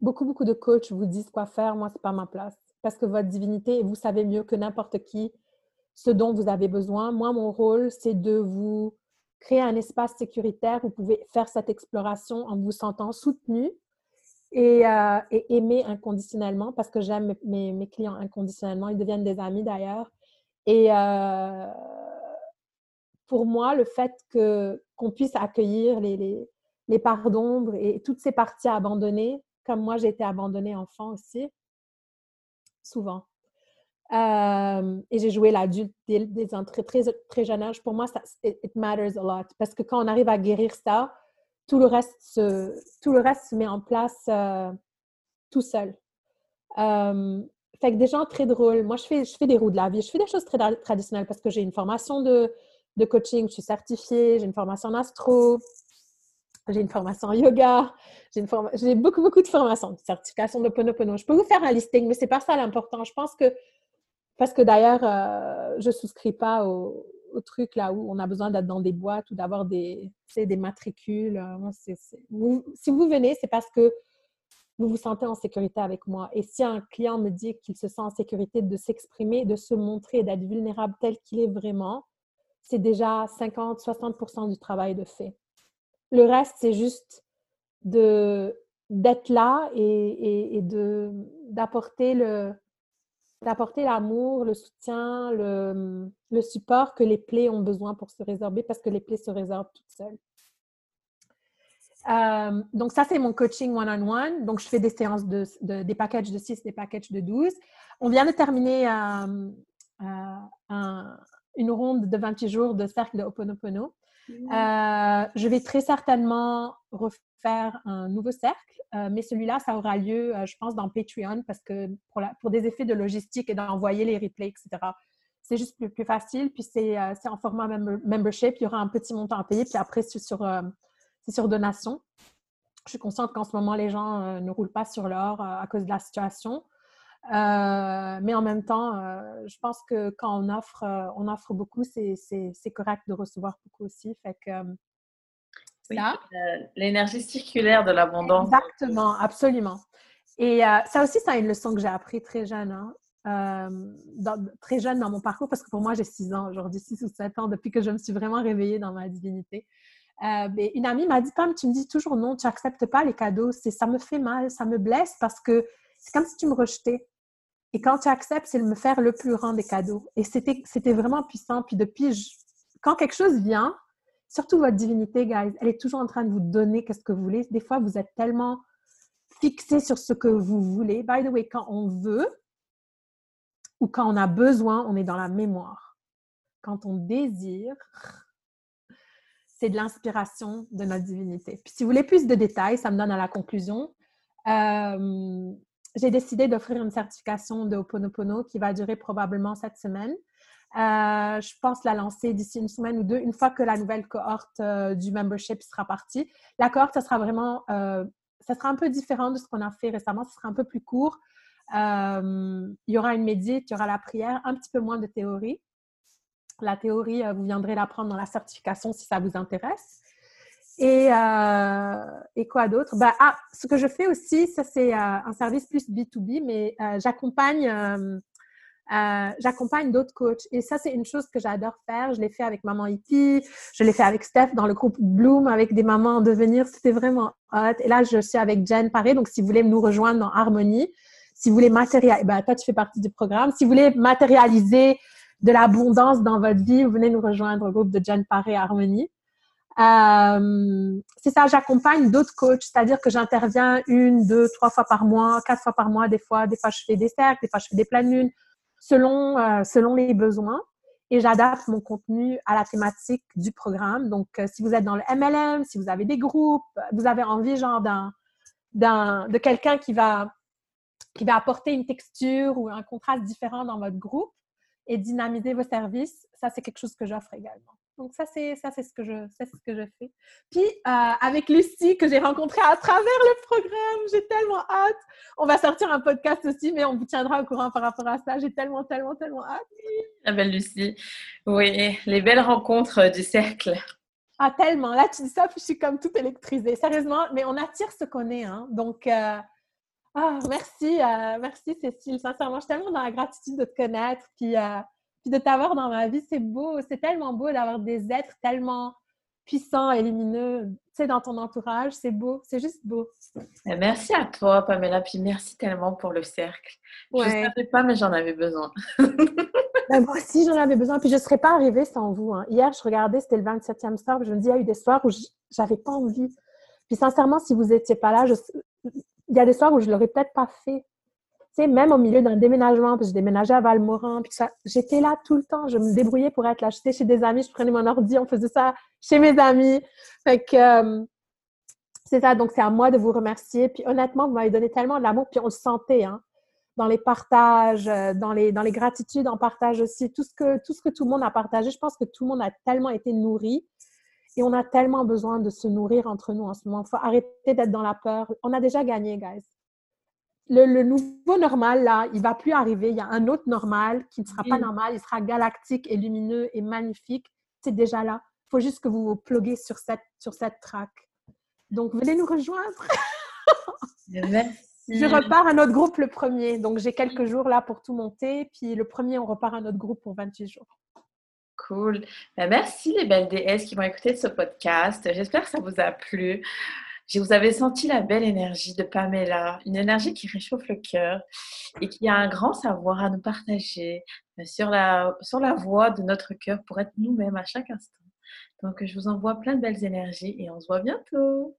beaucoup, beaucoup de coachs vous disent quoi faire. Moi, ce n'est pas ma place. Parce que votre divinité, vous savez mieux que n'importe qui ce dont vous avez besoin. Moi, mon rôle, c'est de vous créer un espace sécuritaire où vous pouvez faire cette exploration en vous sentant soutenu et, euh, aimer inconditionnellement parce que j'aime mes, clients inconditionnellement. Ils deviennent des amis d'ailleurs. Et euh, pour moi, le fait que, qu'on puisse accueillir les, les, les parts d'ombre et toutes ces parties abandonnées, comme moi, j'ai été abandonnée enfant aussi, souvent. et j'ai joué l'adulte dès, dès, très, très, très jeune âge. Pour moi, ça, it, matters a lot. Parce que quand on arrive à guérir ça, tout le reste se, tout le reste se met en place tout seul. fait que des gens très drôles. Moi, je fais, je fais des roues de la vie. Je fais des choses très traditionnelles parce que j'ai une formation de, de coaching, je suis certifiée, j'ai une formation en astro, j'ai une formation en yoga, j'ai, beaucoup, beaucoup de formations, certification de Ponopono. Je peux vous faire un listing, mais ce n'est pas ça l'important. Je pense que, parce que d'ailleurs, euh, je souscris pas au, truc là où on a besoin d'être dans des boîtes ou d'avoir des, des matricules. Euh, si vous venez, c'est parce que vous vous sentez en sécurité avec moi. Et si un client me dit qu'il se sent en sécurité de s'exprimer, de se montrer, d'être vulnérable tel qu'il est vraiment, c'est déjà 50-60% du travail de fait. Le reste, c'est juste de d'être là et, de d'apporter le d'apporter l'amour, le soutien, le, le, support que les plaies ont besoin pour se résorber parce que les plaies se résorbent toutes seules. Euh, donc, ça, c'est mon coaching one-on-one. Donc, je fais des séances de, des packages de 6, des packages de 12. On vient de terminer euh, euh, une ronde de 28 jours de cercle de Ho'oponopono. Euh, je vais très certainement refaire un nouveau cercle, euh, mais celui-là, ça aura lieu, euh, je pense, dans Patreon parce que pour, pour des effets de logistique et d'envoyer les replays, etc., c'est juste plus, plus, facile. Puis c'est en format membership, il y aura un petit montant à payer, puis après, c'est sur, sur donation. Je suis consciente qu'en ce moment, les gens euh, ne roulent pas sur l'or euh, à cause de la situation. Euh, mais en même temps, je pense que quand on offre, on offre beaucoup, c'est correct de recevoir beaucoup aussi. Fait que, L'énergie circulaire de l'abondance. Exactement, absolument. Et ça aussi, c'est une leçon que j'ai appris très jeune. Hein. très jeune dans mon parcours, parce que pour moi, j'ai 6 ans aujourd'hui, 6 ou 7 ans, depuis que je me suis vraiment réveillée dans ma divinité. Euh, ben, une amie m'a dit, Pam, tu me dis toujours non, tu n'acceptes pas les cadeaux. Ça me fait mal, ça me blesse parce que c'est comme si tu me rejetais. Et quand tu acceptes, c'est de me faire le plus grand des cadeaux. Et c'était, vraiment puissant. Puis depuis, quand quelque chose vient, surtout votre divinité, guys, elle est toujours en train de vous donner qu'est-ce que vous voulez. Des fois, vous êtes tellement fixé sur ce que vous voulez. By the way, quand on veut ou quand on a besoin, on est dans la mémoire. Quand on désire, c'est de l'inspiration de notre divinité. Puis si vous voulez plus de détails, ça me donne à la conclusion. Euh, j'ai décidé d'offrir une certification de Ho'oponopono qui va durer probablement cette semaine. Euh, je pense la lancer d'ici une semaine ou deux, une fois que la nouvelle cohorte euh, du membership sera partie. La cohorte, ça sera vraiment, ça sera un peu différent de ce qu'on a fait récemment. Ce sera un peu plus court. il y aura une médite, il y aura la prière, un petit peu moins de théorie. La théorie, euh, vous viendrez l'apprendre dans la certification si ça vous intéresse. Et, euh, et quoi d'autre? Ben, ah, ce que je fais aussi, ça c'est euh, un service plus B2B, mais j'accompagne j'accompagne d'autres coachs. Et ça, c'est une chose que j'adore faire. Je l'ai fait avec Maman Hippie, je l'ai fait avec Steph dans le groupe Bloom, avec des mamans en devenir. C'était vraiment hot. Et là, je suis avec Jen Paré. Donc, si vous voulez nous rejoindre dans Harmonie, si vous voulez matérialiser, ben, toi, tu fais partie du programme. Si vous voulez matérialiser de l'abondance dans votre vie, venez nous rejoindre au groupe de Jen Paré Harmonie. Euh, c'est ça, j'accompagne d'autres coachs, c'est-à-dire que j'interviens une, deux, trois fois par mois, quatre fois par mois, des fois, des fois je fais des cercles, des fois je fais des pleines lunes, selon, euh, selon les besoins. Et j'adapte mon contenu à la thématique du programme. Donc, euh, si vous êtes dans le MLM, si vous avez des groupes, vous avez envie genre d'un, d'un, de quelqu'un qui va, qui va apporter une texture ou un contraste différent dans votre groupe, et dynamiser vos services, ça c'est quelque chose que j'offre également. Donc ça c'est ça c'est ce que je c'est ce que je fais. Puis euh, avec Lucie que j'ai rencontrée à travers le programme, j'ai tellement hâte. On va sortir un podcast aussi, mais on vous tiendra au courant par rapport à ça. J'ai tellement tellement tellement hâte. La belle Lucie, oui, les belles rencontres du cercle. Ah tellement. Là tu dis ça, puis je suis comme toute électrisée. Sérieusement, mais on attire ce qu'on est, hein. Donc euh, ah, merci, euh, merci Cécile. Sincèrement, je suis tellement dans la gratitude de te connaître, puis, puis de t'avoir dans ma vie. C'est beau, c'est tellement beau d'avoir des êtres tellement puissants et lumineux, tu sais, dans ton entourage. C'est beau, c'est juste beau. Eh, merci à toi, Pamela, puis merci tellement pour le cercle. Je ne savais pas, mais j'en avais besoin. Ben, moi aussi, j'en avais besoin. Puis je ne serais pas arrivée sans vous. Hein. Hier, je regardais, c'était le 27e soir, je me dis, il y a eu des soirs où j'avais pas envie. Puis sincèrement, si vous n'étiez pas là, je, il y a des soirs où je l'aurais peut-être pas fait. Sais, même au milieu d'un déménagement, que je déménageais à Valmorin, puis ça, j'étais là tout le temps. Je me débrouillais pour être là. J'étais chez des amis, je prenais mon ordi, on faisait ça chez mes amis. Fait euh, c'est ça. Donc, c'est à moi de vous remercier. Puis honnêtement, vous m'avez donné tellement d'amour, puis on le sentait, hein, dans les partages, euh, dans les, dans les gratitudes en partage aussi. Tout ce, que, tout ce que tout le monde a partagé, je pense que tout le monde a tellement été nourri. Et on a tellement besoin de se nourrir entre nous en ce moment. Il faut arrêter d'être dans la peur. On a déjà gagné, guys. Le, nouveau normal, là, il va plus arriver. Il y a un autre normal qui ne sera pas normal. Il sera galactique et lumineux et magnifique. C'est déjà là. Il faut juste que vous vous pluguez sur cette, sur cette track. Donc, venez nous rejoindre. Je repars à notre groupe le premier. Donc, j'ai quelques jours là pour tout monter. Puis le premier, on repart à notre groupe pour 28 jours. Cool. Ben, merci les belles déesses qui vont écouter ce podcast. J'espère que ça vous a plu. Vous avez senti la belle énergie de Pamela, une énergie qui réchauffe le cœur et qui a un grand savoir à nous partager euh, sur la, sur la voie de notre cœur pour être nous-mêmes à chaque instant. Donc, je vous envoie plein de belles énergies et on se voit bientôt.